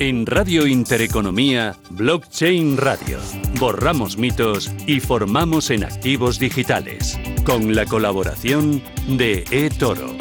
En Radio Intereconomía, Blockchain Radio. Borramos mitos y formamos en activos digitales. Con la colaboración de eToro.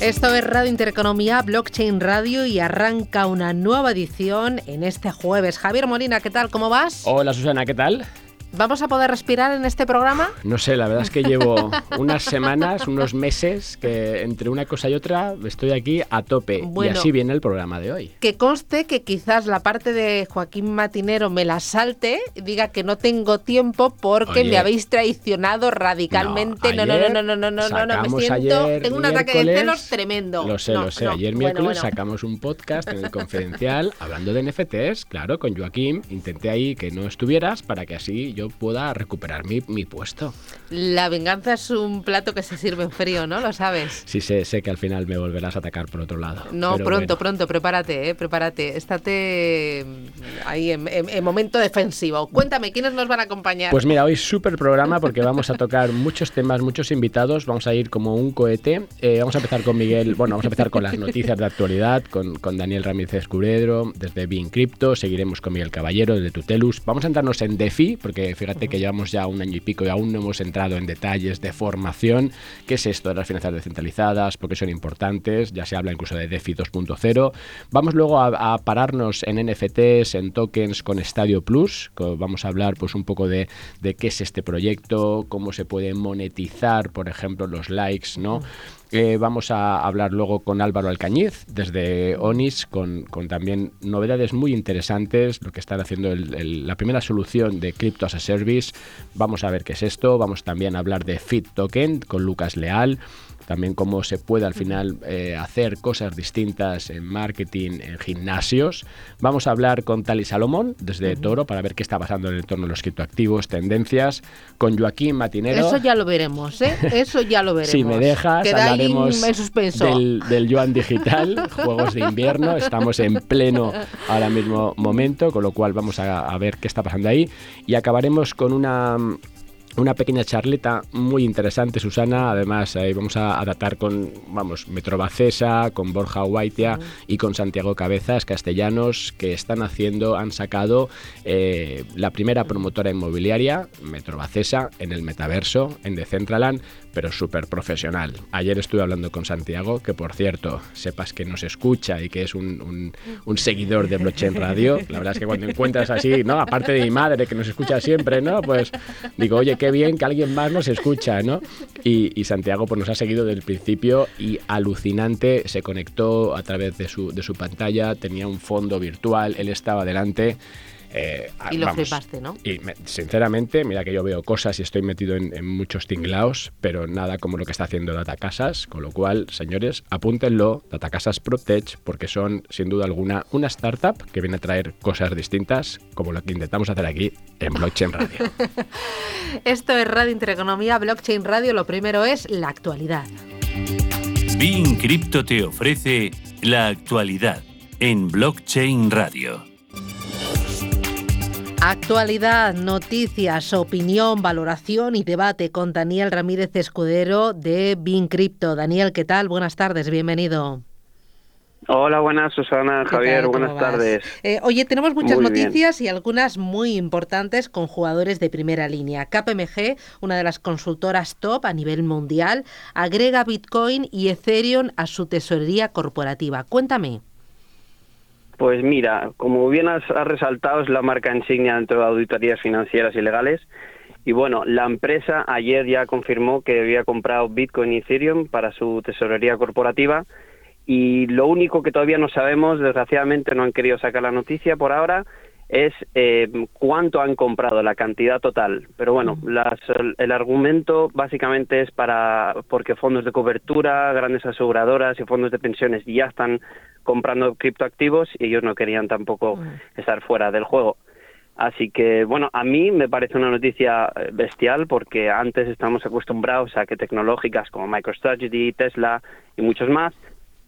Esto es Radio Intereconomía, Blockchain Radio y arranca una nueva edición en este jueves. Javier Molina, ¿qué tal? ¿Cómo vas? Hola Susana, ¿qué tal? ¿Vamos a poder respirar en este programa? No sé, la verdad es que llevo unas semanas, unos meses, que entre una cosa y otra estoy aquí a tope. Y así viene el programa de hoy. Que conste que quizás la parte de Joaquín Matinero me la salte, diga que no tengo tiempo porque me habéis traicionado radicalmente. No, ayer, no, no, no, no, no, no, no, me siento. Tengo un ataque de celos tremendo. Lo sé, no, lo sé. No, ayer miércoles bueno, bueno. sacamos un podcast en el confidencial hablando de NFTs, claro, con Joaquín. Intenté ahí que no estuvieras para que así yo pueda recuperar mi, mi, puesto. La venganza es un plato que se sirve en frío, ¿no? Lo sabes. Sí, sé, sé que al final me volverás a atacar por otro lado. No, pronto, pronto, prepárate, ¿eh? prepárate. Estate ahí en, momento defensivo. Cuéntame, ¿quiénes nos van a acompañar? Pues mira, hoy súper programa porque vamos a tocar muchos temas, muchos invitados. Vamos a ir como un cohete. Eh, vamos a empezar con Miguel, bueno, vamos a empezar con las noticias de actualidad, con, con Daniel Ramírez Escuredro, desde Bien Crypto. Seguiremos con Miguel Caballero, desde Tutelus. Vamos a entrarnos en DeFi, porque fíjate que llevamos ya un año y pico y aún no hemos entrado en detalles de formación. ¿Qué es esto de las finanzas descentralizadas? ¿Por qué son importantes? Ya se habla incluso de DeFi 2.0. Vamos luego a, pararnos en NFTs, en tokens con Stadio Plus. Vamos a hablar pues un poco de, de qué es este proyecto, cómo se puede monetizar, por ejemplo, los likes, ¿no? Vamos a hablar luego con Álvaro Alcañiz desde ONIS, con, también novedades muy interesantes, lo que están haciendo la primera solución de Crypto as a Service. Vamos a ver qué es esto. Vamos también a hablar de Fit Token con Lucas Leal también cómo se puede al final eh, hacer cosas distintas en marketing, en gimnasios. Vamos a hablar con Tali Salomón desde Toro para ver qué está pasando en el entorno de los criptoactivos, tendencias, con Joaquín Matinero. Eso ya lo veremos, ¿eh? Eso ya lo veremos. si me dejas, hablaremos del, del Yuan Digital, Juegos de Invierno. Estamos en pleno ahora mismo momento, con lo cual vamos a ver qué está pasando ahí. Y acabaremos con una una pequeña charleta muy interesante, Susana. Además, ahí vamos a, adaptar con, vamos, Metrobacesa, con Borja Huaitia y con Santiago Cabezas, castellanos, que están haciendo, han sacado eh, la primera promotora inmobiliaria, Metrobacesa, en el metaverso, en Decentraland, pero súper profesional. Ayer estuve hablando con Santiago, que por cierto, sepas que nos escucha y que es un, un, seguidor de Blockchain Radio. La verdad es que cuando encuentras así, ¿no? Aparte de mi madre, que nos escucha siempre, ¿no? Pues digo, oye, qué bien que alguien más nos escucha, ¿no? Y, Santiago pues, nos ha seguido desde el principio y alucinante, se conectó a través de su, de su pantalla, tenía un fondo virtual, él estaba delante eh, y lo flipaste, ¿no? Y sinceramente, mira que yo veo cosas y estoy metido en, muchos tinglaos, pero nada como lo que está haciendo Datacasas, con lo cual, señores, apúntenlo, Datacasas PropTech, porque son, sin duda alguna, una startup que viene a traer cosas distintas, como lo que intentamos hacer aquí en Blockchain Radio. Esto es Radio Intereconomía, Blockchain Radio, lo primero es la actualidad. Bean Crypto te ofrece la actualidad en Blockchain Radio. Actualidad, noticias, opinión, valoración y debate con Daniel Ramírez Escudero de Bin Crypto. Daniel, ¿qué tal? Buenas tardes, bienvenido. Hola, buenas, Susana, Javier, buenas tardes. Eh, oye, tenemos muchas noticias y algunas muy importantes con jugadores de primera línea. KPMG, una de las consultoras top a nivel mundial, agrega Bitcoin y Ethereum a su tesorería corporativa. Cuéntame. Pues mira, como bien has, resaltado, es la marca insignia dentro de auditorías financieras y legales. Y bueno, la empresa ayer ya confirmó que había comprado Bitcoin y Ethereum para su tesorería corporativa. Y lo único que todavía no sabemos, desgraciadamente no han querido sacar la noticia por ahora, es eh, cuánto han comprado, la cantidad total. Pero bueno, las, el argumento básicamente es para porque fondos de cobertura, grandes aseguradoras y fondos de pensiones ya están comprando criptoactivos y ellos no querían tampoco estar fuera del juego. Así que, bueno, a mí me parece una noticia eh, bestial porque antes estamos acostumbrados a que tecnológicas como MicroStrategy, Tesla y muchos más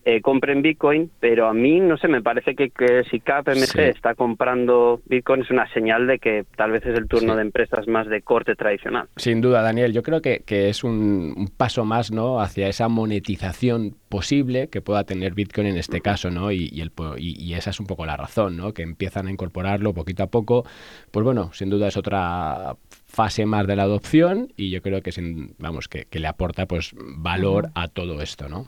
eh, compren Bitcoin, pero a mí, no sé, me parece que, que si KPMG está comprando Bitcoin es una señal de que tal vez es el turno de empresas más de corte tradicional. Sin duda, Daniel, yo creo que, que es un, paso más ¿no? hacia esa monetización posible que pueda tener Bitcoin en este caso, ¿no? Y, y, el, y, esa es un poco la razón, ¿no? Que empiezan a incorporarlo poquito a poco. Pues bueno, sin duda es otra fase más de la adopción y yo creo que, sin, vamos, que, le aporta pues valor a todo esto, ¿no?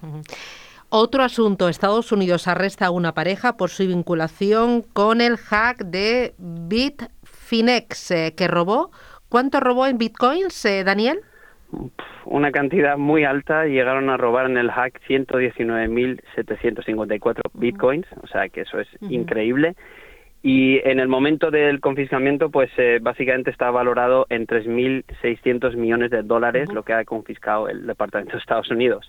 Otro asunto, Estados Unidos arresta a una pareja por su vinculación con el hack de Bitfinex eh, que robó. ¿Cuánto robó en bitcoins, eh, Daniel? Una cantidad muy alta. Llegaron a robar en el hack 119.754 bitcoins, o sea que eso es increíble. Y en el momento del confiscamiento, pues eh, básicamente está valorado en 3.600 millones de dólares, lo que ha confiscado el Departamento de Estados Unidos.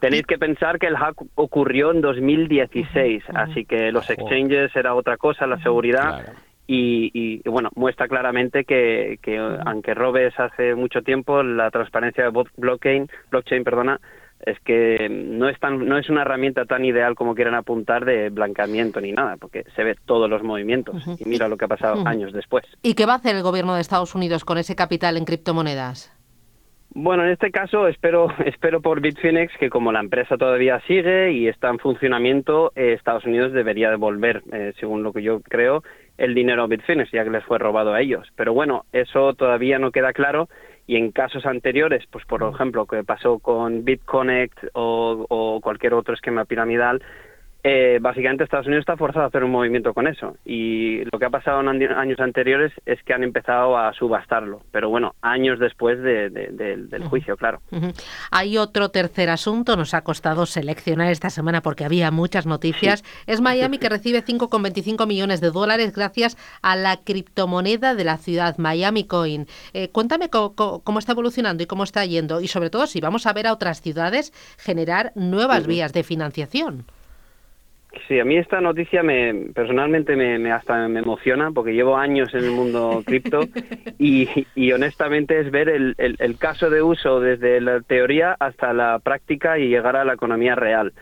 Tenéis que pensar que el hack ocurrió en 2016, así que los exchanges era otra cosa, la seguridad. Y, bueno, muestra claramente que, aunque robes hace mucho tiempo, la transparencia de blockchain, blockchain perdona, es que no es, tan, no es una herramienta tan ideal como quieren apuntar de blanqueamiento ni nada, porque se ve todos los movimientos. Y mira lo que ha pasado años después. ¿Y qué va a hacer el gobierno de Estados Unidos con ese capital en criptomonedas? Bueno, en este caso espero, espero por Bitfinex que como la empresa todavía sigue y está en funcionamiento, eh, Estados Unidos debería devolver, eh, según lo que yo creo, el dinero a Bitfinex, ya que les fue robado a ellos. Pero bueno, eso todavía no queda claro y en casos anteriores, pues por ejemplo, que pasó con BitConnect o, o cualquier otro esquema piramidal, eh, básicamente Estados Unidos está forzado a hacer un movimiento con eso. Y lo que ha pasado en años anteriores es que han empezado a subastarlo, pero bueno, años después del juicio, claro. Hay otro tercer asunto, nos ha costado seleccionar esta semana porque había muchas noticias. Es Miami que recibe 5,25 millones de dólares gracias a la criptomoneda de la ciudad, Miami Coin. Eh, cuéntame cómo está evolucionando y cómo está yendo y sobre todo si vamos a ver a otras ciudades generar nuevas vías de financiación. Sí, a mí esta noticia me personalmente me, hasta me emociona porque llevo años en el mundo cripto y, honestamente es ver el, el, caso de uso desde la teoría hasta la práctica y llegar a la economía real.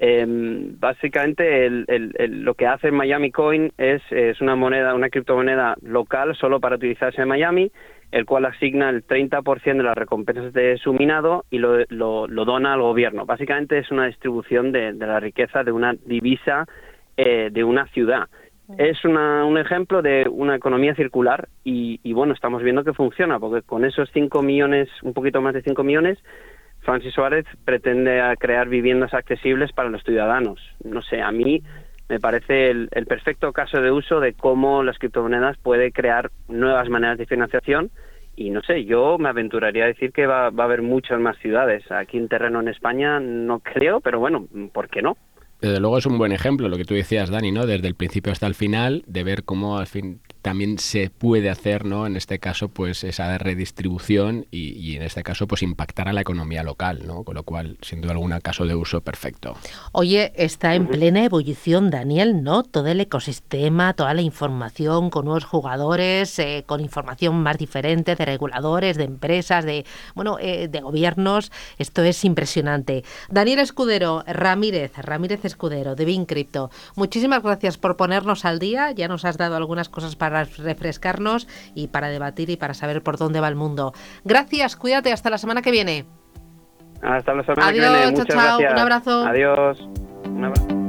Em, básicamente lo que hace Miami Coin es, es una moneda, una criptomoneda local solo para utilizarse en Miami el cual asigna el 30% de las recompensas de su minado y lo, lo, dona al gobierno. Básicamente es una distribución de, la riqueza de una divisa eh, de una ciudad. Es una, un ejemplo de una economía circular y, bueno, estamos viendo que funciona, porque con esos 5 millones, un poquito más de 5 millones, Francis Suárez pretende crear viviendas accesibles para los ciudadanos. No sé, a mí me parece el, perfecto caso de uso de cómo las criptomonedas puede crear nuevas maneras de financiación y no sé, yo me aventuraría a decir que va, va a haber muchas más ciudades. Aquí en terreno en España no creo, pero bueno, ¿por qué no? Desde luego es un buen ejemplo lo que tú decías, Dani, ¿no? Desde el principio hasta el final, de ver cómo al fin también se puede hacer, ¿no? En este caso, pues esa redistribución y, en este caso, pues impactar a la economía local, ¿no? Con lo cual, sin duda alguna, caso de uso perfecto. Oye, está en plena ebullición, Daniel, ¿no? Todo el ecosistema, toda la información con nuevos jugadores, eh, con información más diferente de reguladores, de empresas, de, bueno, eh, de gobiernos. Esto es impresionante. Daniel Escudero, Ramírez, Ramírez Escudero, de Bincrypto. Muchísimas gracias por ponernos al día. Ya nos has dado algunas cosas para refrescarnos y para debatir y para saber por dónde va el mundo. Gracias, cuídate, hasta la semana que viene. Hasta la semana que viene. Muchas chao, Un abrazo. Adiós. Un abrazo.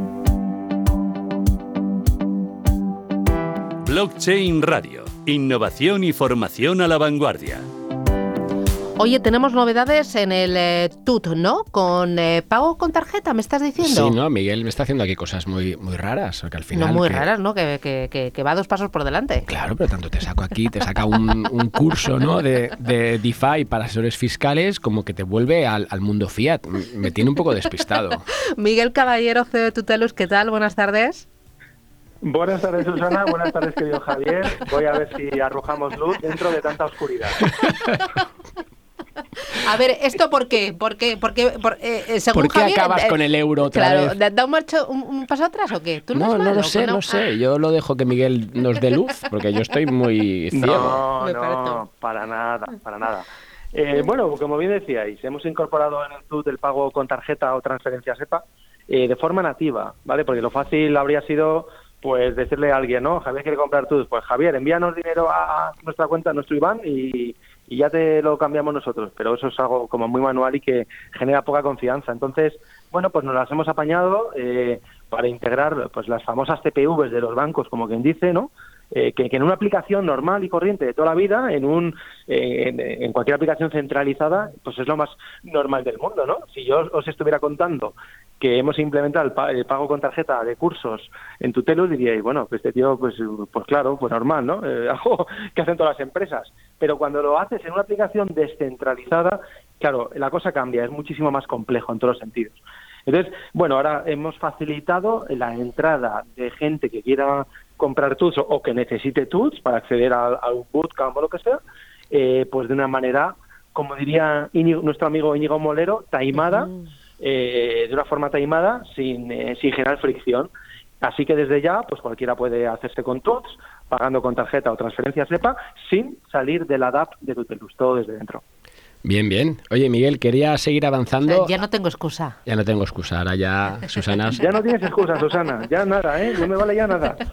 Blockchain Radio. Innovación y formación a la vanguardia. Oye, tenemos novedades en el eh, TUT, ¿no? Con eh, pago con tarjeta, ¿me estás diciendo? Sí, no, Miguel me está haciendo aquí cosas muy, muy raras, que al final... No, muy raras, ¿no? Que, que, que, va dos pasos por delante. Claro, pero tanto te saco aquí, te saca un, un curso, ¿no? De, de, DeFi para asesores fiscales, como que te vuelve al, al, mundo fiat. Me tiene un poco despistado. Miguel Caballero, CEO de Tutelus, ¿qué tal? Buenas tardes. Buenas tardes, Susana. Buenas tardes, querido Javier. Voy a ver si arrojamos luz dentro de tanta oscuridad. A ver, ¿esto por qué? ¿Por qué, por qué, por, eh, eh según qué acabas eh, con el euro otra claro, vez? ¿Da un, marcho, un, paso atrás o qué? ¿Tú no, no lo sé, no? sé. Yo lo dejo que Miguel nos dé luz, porque yo estoy muy ciego. No, no, para nada, para nada. Eh, bueno, como bien decíais, hemos incorporado en el TUT el pago con tarjeta o transferencia SEPA eh, de forma nativa, ¿vale? Porque lo fácil habría sido pues decirle a alguien, ¿no? Javier quiere comprar tú, pues Javier, envíanos dinero a nuestra cuenta, a nuestro IBAN y, y ya te lo cambiamos nosotros. Pero eso es algo como muy manual y que genera poca confianza. Entonces, bueno, pues nos las hemos apañado eh, para integrar pues las famosas TPVs de los bancos, como quien dice, ¿no? Eh, que, en una aplicación normal y corriente de toda la vida, en un eh, en, cualquier aplicación centralizada, pues es lo más normal del mundo, ¿no? Si yo os estuviera contando que hemos implementado el, pago con tarjeta de cursos en Tutelus, diríais, bueno, pues este tío, pues, pues claro, pues normal, ¿no? algo que hacen todas las empresas. Pero cuando lo haces en una aplicación descentralizada, claro, la cosa cambia, es muchísimo más complejo en todos los sentidos. Entonces, bueno, ahora hemos facilitado la entrada de gente que quiera comprar tools o, que necesite tools para acceder a, un bootcamp o lo que sea, eh, pues de una manera, como diría nuestro amigo Íñigo Molero, taimada, eh, de una forma taimada, sin, eh, sin generar fricción. Así que desde ya, pues cualquiera puede hacerse con tools, pagando con tarjeta o transferencia SEPA, sin salir de la DAP de Tutelus, todo desde dentro. Bien, bien. Oye, Miguel, quería seguir avanzando. ya no tengo excusa. Ya no tengo excusa, ahora ya, Susana. ya no tienes excusa, Susana. Ya nada, ¿eh? No me vale ya nada.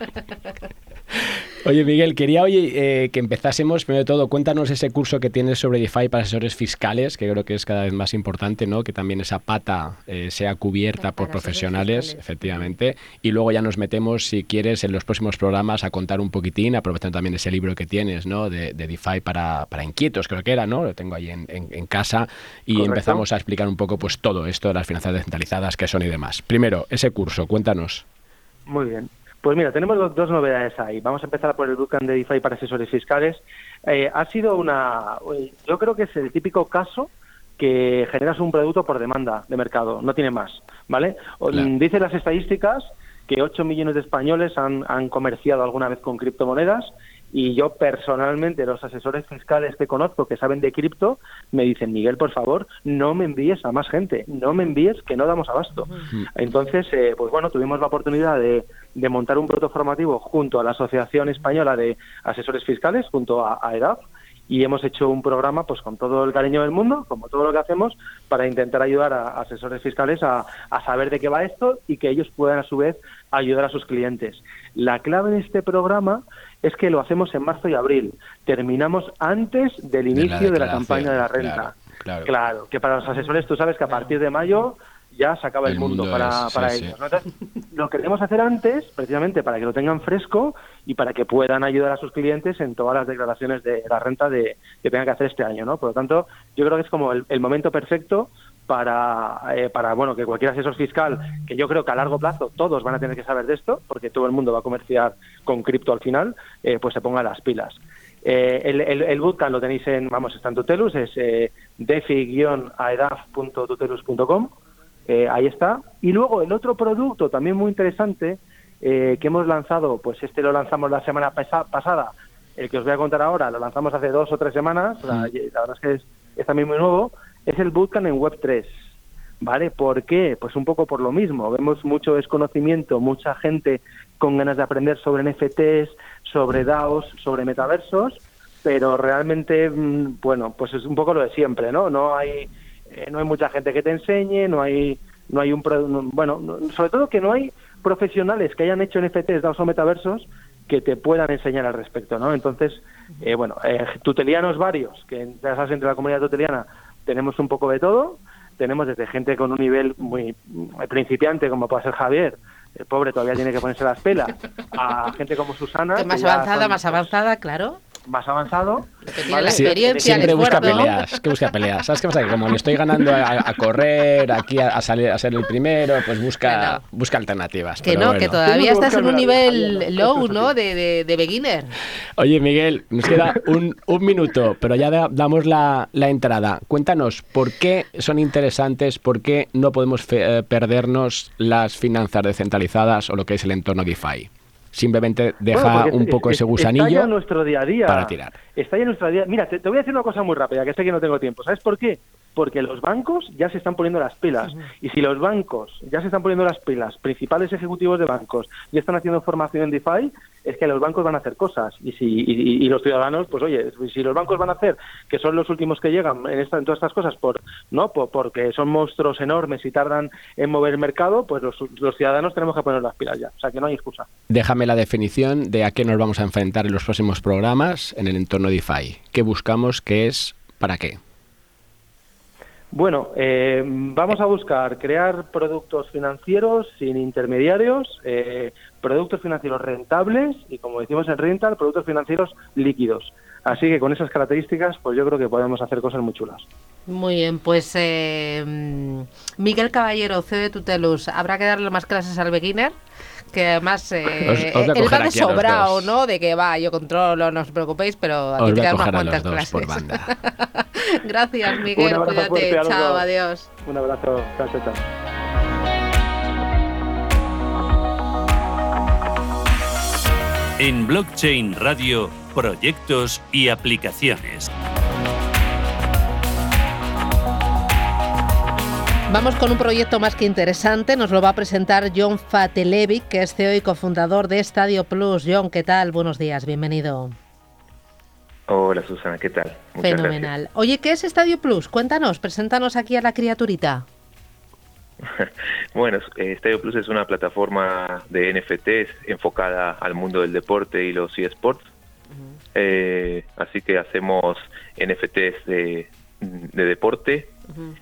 Oye, Miguel, quería hoy eh, que empezásemos, primero de todo, cuéntanos ese curso que tienes sobre DeFi para asesores fiscales, que creo que es cada vez más importante, ¿no? Que también esa pata eh, sea cubierta por profesionales, efectivamente. Y luego ya nos metemos, si quieres, en los próximos programas a contar un poquitín, aprovechando también ese libro que tienes, ¿no? De, DeFi para, para, inquietos, creo que era, ¿no? Lo tengo ahí en, en, casa. Y empezamos a explicar un poco, pues, todo esto de las finanzas descentralizadas, qué son y demás. Primero, ese curso, cuéntanos. Muy bien. Pues mira, tenemos dos, novedades ahí. Vamos a empezar por el Bootcamp de DeFi para asesores fiscales. Eh, ha sido una, yo creo que es el típico caso que generas un producto por demanda de mercado, no tiene más, ¿vale? Dicen las estadísticas que 8 millones de españoles han, han comerciado alguna vez con criptomonedas y yo personalmente, los asesores fiscales que conozco que saben de cripto, me dicen, Miguel, por favor, no me envíes a más gente, no me envíes que no damos abasto. Entonces, eh, pues bueno, tuvimos la oportunidad de, de, montar un proto formativo junto a la Asociación Española de Asesores Fiscales, junto a, a EDAF, y hemos hecho un programa pues con todo el cariño del mundo, como todo lo que hacemos, para intentar ayudar a, asesores fiscales a, a, saber de qué va esto y que ellos puedan a su vez ayudar a sus clientes. La clave de este programa es que lo hacemos en marzo y abril. Terminamos antes del inicio de la, campaña de la renta. Claro, claro, que para los asesores tú sabes que a partir de mayo ya se acaba el, mundo, para, para ellos. lo queremos hacer antes, precisamente para que lo tengan fresco y para que puedan ayudar a sus clientes en todas las declaraciones de la renta de, que tengan que hacer este año. ¿no? Por lo tanto, yo creo que es como el, momento perfecto para, eh, para bueno que cualquier asesor fiscal, que yo creo que a largo plazo todos van a tener que saber de esto, porque todo el mundo va a comerciar con cripto al final, eh, pues se ponga las pilas. Eh, el, el, el, bootcamp lo tenéis en, vamos, está en Tutelus, es eh, defi-aedaf.tutelus.com eh, ahí está. Y luego el otro producto también muy interesante que hemos lanzado, pues este lo lanzamos la semana pasada, el que os voy a contar ahora lo lanzamos hace dos o tres semanas, la, verdad es que es, también muy nuevo, es el Bootcamp en Web3. ¿Vale? ¿Por qué? Pues un poco por lo mismo. Vemos mucho desconocimiento, mucha gente con ganas de aprender sobre NFTs, sobre DAOs, sobre metaversos, pero realmente, mm, bueno, pues es un poco lo de siempre, ¿no? No hay eh, no hay mucha gente que te enseñe, no hay, no hay un, bueno, sobre todo que no hay profesionales que hayan hecho NFTs, DAOs o metaversos que te puedan enseñar al respecto, ¿no? Entonces, eh, bueno, eh, tutelianos varios, que ya sabes, entre la comunidad tuteliana tenemos un poco de todo, tenemos desde gente con un nivel muy, principiante, como puede ser Javier, el pobre todavía tiene que ponerse las pelas, a gente como Susana. más avanzada, más avanzada, claro más avanzado. siempre busca peleas, que busca peleas. ¿Sabes qué pasa? Que como le estoy ganando a, correr, aquí a, salir a ser el primero, pues busca, busca alternativas. Que no, que todavía estás en un nivel low, ¿no? De, de, beginner. Oye, Miguel, nos queda un, un minuto, pero ya damos la, la, entrada. Cuéntanos, ¿por qué son interesantes? ¿Por qué no podemos eh, perdernos las finanzas descentralizadas o lo que es el entorno DeFi? Simplemente deja un poco ese gusanillo está ya nuestro día a día para tirar. Está ya nuestro día. Mira, te, te voy a decir una cosa muy rápida, que sé que no tengo tiempo. ¿Sabes por qué? porque los bancos ya se están poniendo las pilas. Y si los bancos ya se están poniendo las pilas, principales ejecutivos de bancos ya están haciendo formación en DeFi, es que los bancos van a hacer cosas. Y si y, los ciudadanos, pues oye, si los bancos van a hacer, que son los últimos que llegan en, esta, en todas estas cosas, por no porque son monstruos enormes y tardan en mover el mercado, pues los, los ciudadanos tenemos que poner las pilas ya. O sea, que no hay excusa. Déjame la definición de a qué nos vamos a enfrentar en los próximos programas en el entorno DeFi. ¿Qué buscamos? ¿Qué es? ¿Para qué? Bueno, eh, vamos a buscar crear productos financieros sin intermediarios, eh, productos financieros rentables y, como decimos en Rental, productos financieros líquidos. Así que con esas características, pues yo creo que podemos hacer cosas muy chulas. Muy bien, pues eh, Miguel Caballero, CEO de Tutelus, ¿habrá que darle más clases al beginner? Que además eh, él va de sobrado, ¿no? De que va, yo controlo, no os preocupéis, pero aquí te unas cuantas clases. Por banda. Gracias, Miguel, cuídate, chao, adiós. Un abrazo, chao, chao. En Blockchain Radio, proyectos y aplicaciones. Vamos con un proyecto más que interesante. Nos lo va a presentar John Fatelevic, que es CEO y cofundador de Estadio Plus. John, ¿qué tal? Buenos días, bienvenido. Hola Susana, ¿qué tal? Fenomenal. Oye, ¿qué es Estadio Plus? Cuéntanos, preséntanos aquí a la criaturita. bueno, Estadio eh, Plus es una plataforma de NFTs enfocada al mundo del deporte y los eSports. Eh, así que hacemos NFTs de, de deporte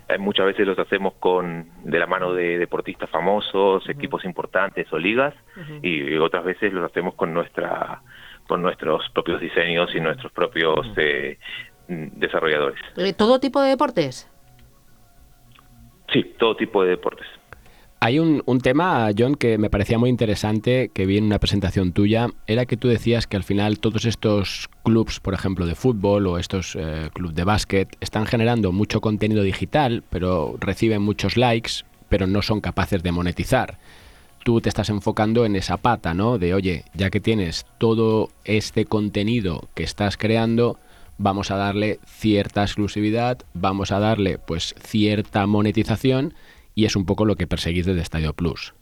eh, muchas veces los hacemos con de la mano de deportistas famosos, equipos importantes o ligas, y otras veces los hacemos con nuestra con nuestros propios diseños y nuestros propios eh, desarrolladores. Eh, ¿Todo tipo de deportes? Sí, todo tipo de deportes. Hay un, tema, John, que me parecía muy interesante, que vi en una presentación tuya, era que tú decías que al final todos estos clubs, por ejemplo, de fútbol o estos eh, clubes de básquet, están generando mucho contenido digital, pero reciben muchos likes, pero no son capaces de monetizar. Tú te estás enfocando en esa pata, ¿no? De, oye, ya que tienes todo este contenido que estás creando, vamos a darle cierta exclusividad, vamos a darle pues cierta monetización y es un poco lo que perseguís desde Estadio Plus.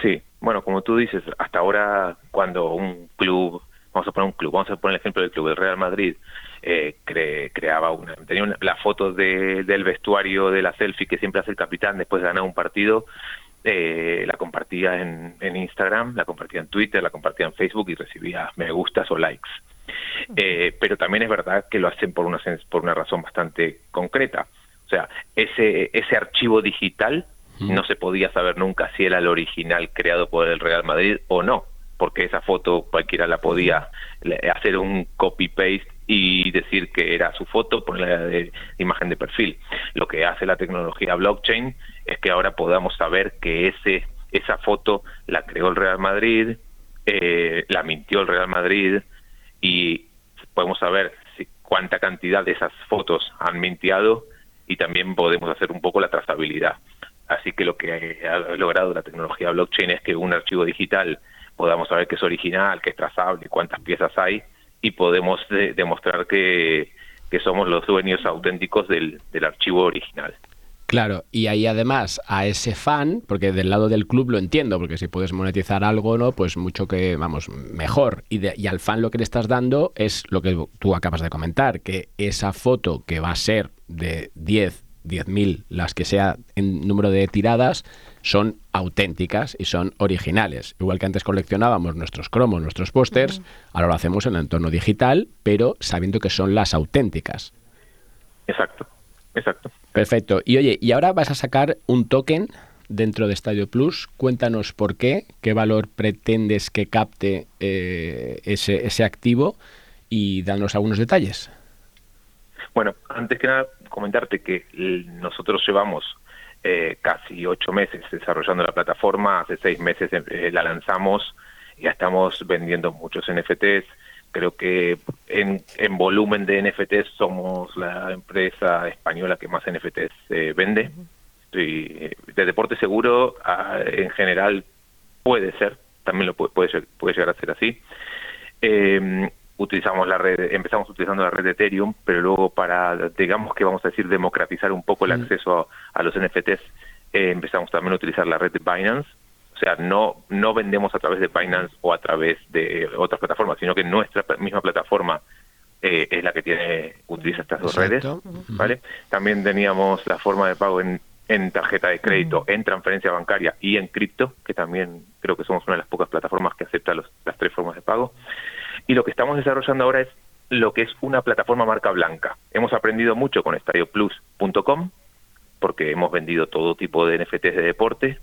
Sí, bueno, como tú dices, hasta ahora cuando un club, vamos a poner un club, vamos a poner el ejemplo del club del Real Madrid, eh, creaba una, tenía una, la foto del vestuario de la selfie que siempre hace el capitán después de ganar un partido, eh, la compartía en, Instagram, la compartía en Twitter, la compartía en Facebook y recibía me gustas o likes. Eh, pero también es verdad que lo hacen por una, por una razón bastante concreta. O sea, ese, ese archivo digital no se podía saber nunca si era el original creado por el Real Madrid o no, porque esa foto cualquiera la podía hacer un copy-paste y decir que era su foto, ponerla de imagen de perfil. Lo que hace la tecnología blockchain es que ahora podamos saber que ese esa foto la creó el Real Madrid, eh, la mintió el Real Madrid y podemos saber si, cuánta cantidad de esas fotos han mintiado y también podemos hacer un poco la trazabilidad. Así que lo que ha logrado la tecnología blockchain es que un archivo digital podamos saber que es original, que es trazable, cuántas piezas hay y podemos demostrar que, somos los dueños auténticos del, del archivo original. Claro, y ahí además a ese fan, porque del lado del club lo entiendo, porque si puedes monetizar algo, ¿no? Pues mucho que, vamos, mejor. Y, y al fan lo que le estás dando es lo que tú acabas de comentar, que esa foto que va a ser de 10, 10.000, las que sea en número de tiradas, son auténticas y son originales. Igual que antes coleccionábamos nuestros cromos, nuestros pósters, ahora lo hacemos en el entorno digital, pero sabiendo que son las auténticas. Exacto, exacto. Perfecto. Y oye, y ahora vas a sacar un token dentro de Stadio Plus. Cuéntanos por qué, qué valor pretendes que capte eh, ese, ese activo y danos algunos detalles. Bueno, antes que nada, comentarte que nosotros llevamos eh, casi ocho meses desarrollando la plataforma, hace seis meses eh, la lanzamos, ya estamos vendiendo muchos NFTs, creo que en, en volumen de NFTs somos la empresa española que más NFTs eh, vende. Y de deporte seguro, en general, puede ser, también lo puede, puede, llegar a ser así. Eh, utilizamos la red, empezamos utilizando la red de Ethereum, pero luego para, digamos que vamos a decir, democratizar un poco el mm. acceso a, los NFTs, eh, empezamos también a utilizar la red de Binance. O sea, no, no vendemos a través de Binance o a través de otras plataformas, sino que nuestra misma plataforma eh, es la que tiene utiliza estas dos redes. ¿vale? También teníamos la forma de pago en, en tarjeta de crédito, en transferencia bancaria y en cripto, que también creo que somos una de las pocas plataformas que acepta los, las tres formas de pago. Y lo que estamos desarrollando ahora es lo que es una plataforma marca blanca. Hemos aprendido mucho con estadioplus.com, porque hemos vendido todo tipo de NFTs de deporte,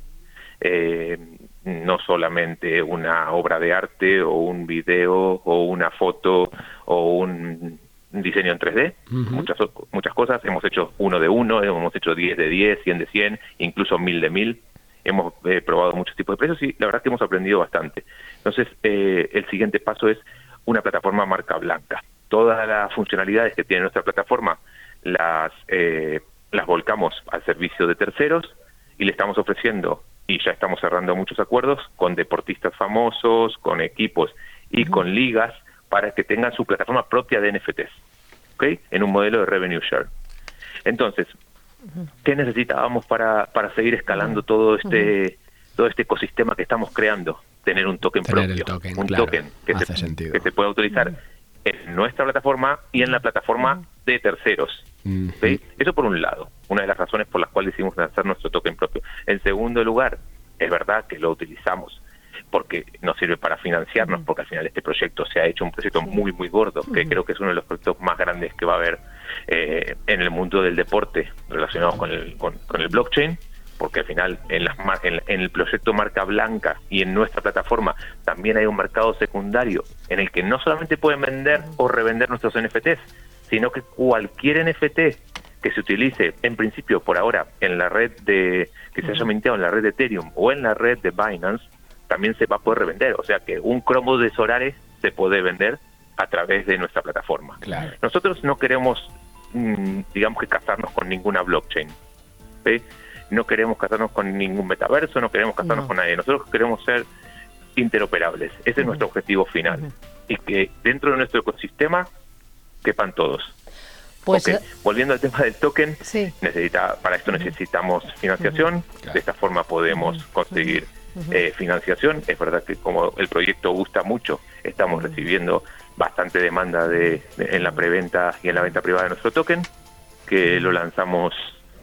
eh, no solamente una obra de arte o un video o una foto o un diseño en 3D, muchas, muchas cosas. Hemos hecho uno de uno, hemos hecho 10 de 10, 100 de 100, incluso 1000 de 1000. Hemos eh, probado muchos tipos de precios y la verdad que hemos aprendido bastante. Entonces, eh, el siguiente paso es una plataforma marca blanca. Todas las funcionalidades que tiene nuestra plataforma las, eh, las volcamos al servicio de terceros y le estamos ofreciendo, y ya estamos cerrando muchos acuerdos con deportistas famosos, con equipos y con ligas para que tengan su plataforma propia de NFTs, ¿ok? En un modelo de revenue share. Entonces, ¿qué necesitábamos para, para seguir escalando todo este todo este ecosistema que estamos creando? Tener un token propio, un token que se, que se pueda utilizar en nuestra plataforma y en la plataforma de terceros. Eso por un lado, una de las razones por las cuales decidimos lanzar nuestro token propio. En segundo lugar, es verdad que lo utilizamos porque nos sirve para financiarnos, porque al final este proyecto se ha hecho un proyecto muy, muy gordo, que creo que es uno de los proyectos más grandes que va a haber eh, en el mundo del deporte relacionados con el, con, el blockchain, porque al final en, las, en, el proyecto Marca Blanca y en nuestra plataforma también hay un mercado secundario en el que no solamente pueden vender o revender nuestros NFTs, sino que cualquier NFT que se utilice en principio por ahora en la red de que se haya mintido en la red de Ethereum o en la red de Binance también se va a poder revender. O sea que un cromo de Solares se puede vender a través de nuestra plataforma. Nosotros no queremos, mm, digamos que casarnos con ninguna blockchain. No queremos casarnos con ningún metaverso, no queremos casarnos con nadie. Nosotros queremos ser interoperables. Ese es nuestro objetivo final. Y que dentro de nuestro ecosistema quepan todos. Pues, eh, Volviendo al tema del token, necesita, para esto necesitamos financiación. De esta forma podemos conseguir eh, financiación. Es verdad que como el proyecto gusta mucho, estamos recibiendo bastante demanda de, en la preventa y en la venta privada de nuestro token, que lo lanzamos,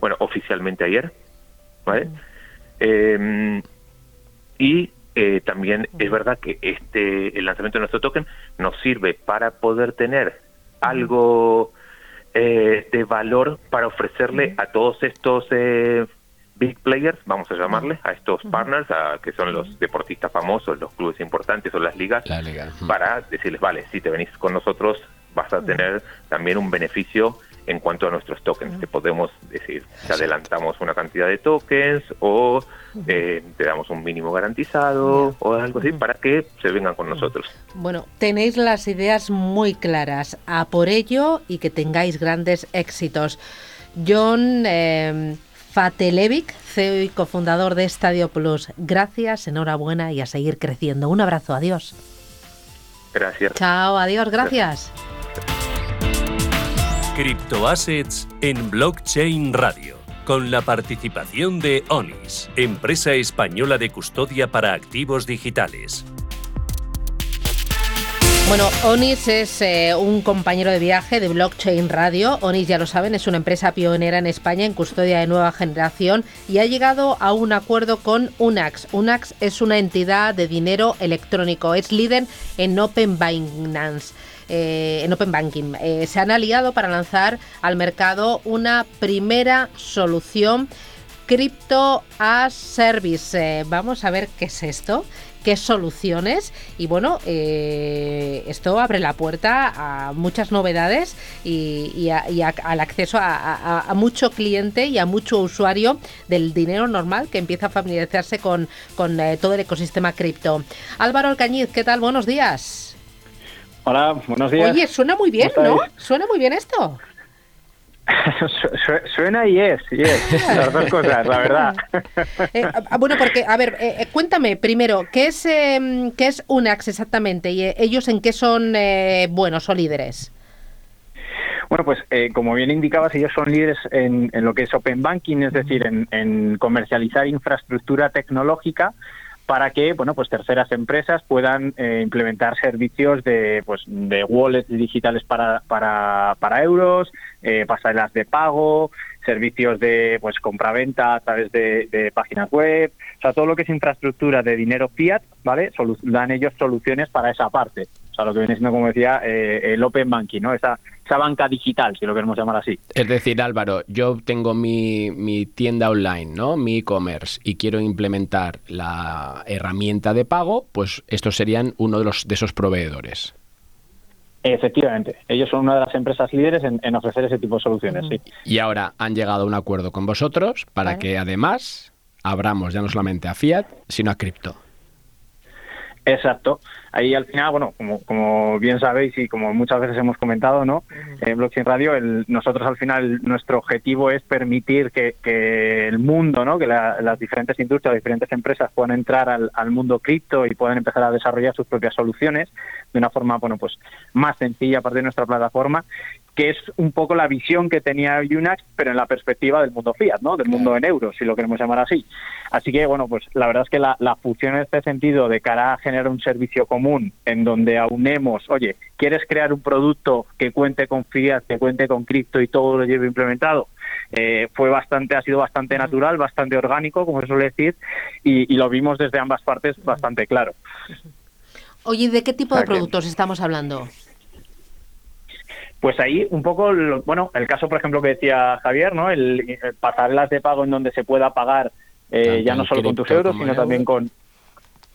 bueno, oficialmente ayer, ¿vale? Em, y eh, también es verdad que este el lanzamiento de nuestro token nos sirve para poder tener algo eh, de valor para ofrecerle a todos estos eh, big players, vamos a llamarle, a estos partners, a, que son los deportistas famosos, los clubes importantes o las ligas, para decirles, vale, si te venís con nosotros vas a tener también un beneficio en cuanto a nuestros tokens, que podemos decir, te adelantamos una cantidad de tokens o eh, te damos un mínimo garantizado o algo así para que se vengan con nosotros. Bueno, tenéis las ideas muy claras, a por ello y que tengáis grandes éxitos. John, eh, Fatelevic, CEO y cofundador de Estadio Plus. Gracias, enhorabuena y a seguir creciendo. Un abrazo, adiós. Gracias. Chao, adiós, gracias. Cryptoassets en Blockchain Radio, con la participación de ONIS, empresa española de custodia para activos digitales. Bueno, Onis es eh, un compañero de viaje de Blockchain Radio. Onis, ya lo saben, es una empresa pionera en España en custodia de nueva generación y ha llegado a un acuerdo con Unax. Unax es una entidad de dinero electrónico, es líder en Open Binance. Eh, en Open Banking. Eh, se han aliado para lanzar al mercado una primera solución Crypto as Service. vamos a ver qué es esto qué soluciones y bueno, eh, esto abre la puerta a muchas novedades y, al acceso a, mucho cliente y a mucho usuario del dinero normal que empieza a familiarizarse con, eh, todo el ecosistema cripto. Álvaro Alcañiz, ¿qué tal? Buenos días. Hola, buenos días. Oye, suena muy bien, ¿no? Suena muy bien esto. Suena y es, y es, las dos cosas, la verdad. Eh, ah, bueno, porque, a ver, eh, eh, cuéntame primero, ¿qué es, em, ¿qué es UNAX exactamente y ellos en qué son buenos o líderes? Bueno, pues como bien indicabas, ellos son líderes en, lo que es Open Banking, es decir, en, en comercializar infraestructura tecnológica para que bueno pues terceras empresas puedan eh, implementar servicios de pues de wallets digitales para para, para euros eh, pasarelas de pago servicios de pues compraventa a través de, páginas web. O sea todo lo que es infraestructura de dinero fiat vale dan ellos soluciones para esa parte o sea, lo que viene siendo, como decía, eh, el Open Banking, ¿no? Esa, esa banca digital, si lo queremos llamar así. Es decir, Álvaro, yo tengo mi, mi tienda online, ¿no? Mi e-commerce y quiero implementar la herramienta de pago, pues estos serían uno de, los, de esos proveedores. Efectivamente, ellos son una de las empresas líderes en, ofrecer ese tipo de soluciones, sí. Y ahora han llegado a un acuerdo con vosotros para que además abramos ya no solamente a fiat, sino a cripto. Exacto. Ahí al final, bueno, como, como bien sabéis y como muchas veces hemos comentado, ¿no? En Blockchain Radio, el, nosotros al final nuestro objetivo es permitir que, que el mundo, ¿no? Que las diferentes industrias, las diferentes empresas puedan entrar al, al mundo cripto y puedan empezar a desarrollar sus propias soluciones de una forma, bueno, pues más sencilla a partir de nuestra plataforma que es un poco la visión que tenía Unax, pero en la perspectiva del mundo fiat, ¿no? Del mundo en euros, si lo queremos llamar así. Así que, bueno, pues la verdad es que la, la fusión en este sentido de cara a generar un servicio común en donde aunemos, oye, ¿quieres crear un producto que cuente con fiat, que cuente con cripto y todo lo lleve implementado? Eh, fue bastante, ha sido bastante natural, bastante orgánico, como se suele decir, y, y lo vimos desde ambas partes bastante claro. Oye, ¿de qué tipo de productos estamos hablando? Pues ahí un poco, bueno, el caso, por ejemplo, que decía Javier, ¿no? El, pasarelas de pago en donde se pueda pagar eh, ya no solo con tus euros, sino también con,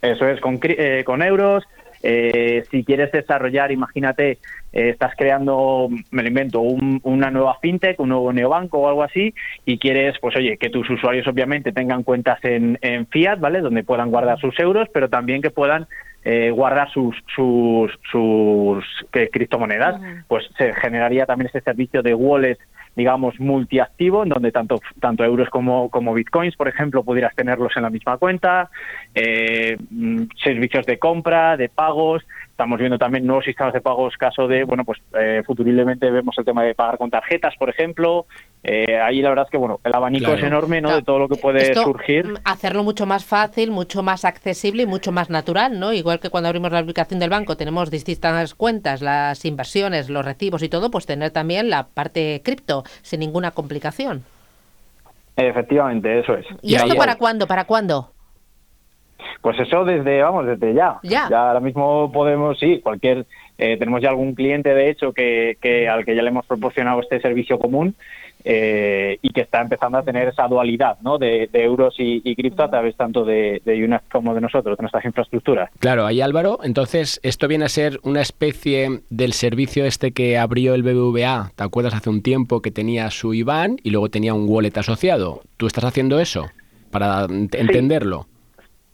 eso es, con, eh, con euros. Eh, si quieres desarrollar, imagínate, estás creando, me lo invento, una nueva fintech, un nuevo neobanco o algo así, y quieres, pues oye, que tus usuarios obviamente tengan cuentas en, en fiat, ¿vale? Donde puedan guardar sus euros, pero también que puedan eh, guardar sus, sus, sus criptomonedas, pues se generaría también este servicio de wallet digamos, multiactivo, en donde tanto, tanto euros como, como bitcoins, por ejemplo, pudieras tenerlos en la misma cuenta, eh, mm, servicios de compra, de pagos, Estamos viendo también nuevos sistemas de pagos, caso de, bueno, pues eh, futuriblemente vemos el tema de pagar con tarjetas, por ejemplo. Eh, ahí la verdad es que, bueno, el abanico es enorme, ¿no? De todo lo que puede surgir. Mm, hacerlo mucho más fácil, mucho más accesible y mucho más natural, ¿no? Igual que cuando abrimos la aplicación del banco tenemos distintas cuentas, las inversiones, los recibos y todo, pues tener también la parte cripto sin ninguna complicación. Efectivamente, eso es. ¿Y, esto para cuándo? ¿Para cuándo? Pues eso desde, vamos, desde ya. Ya, ahora mismo podemos, sí, cualquier, eh, tenemos ya algún cliente de hecho que, que, al que ya le hemos proporcionado este servicio común eh, y que está empezando a tener esa dualidad ¿no? de, euros y, cripto a través tanto de, de UNAC como de nosotros, de nuestras infraestructuras. Claro, ahí Álvaro, entonces esto viene a ser una especie del servicio este que abrió el BBVA, ¿te acuerdas hace un tiempo que tenía su IBAN y luego tenía un wallet asociado? ¿Tú estás haciendo eso para entenderlo?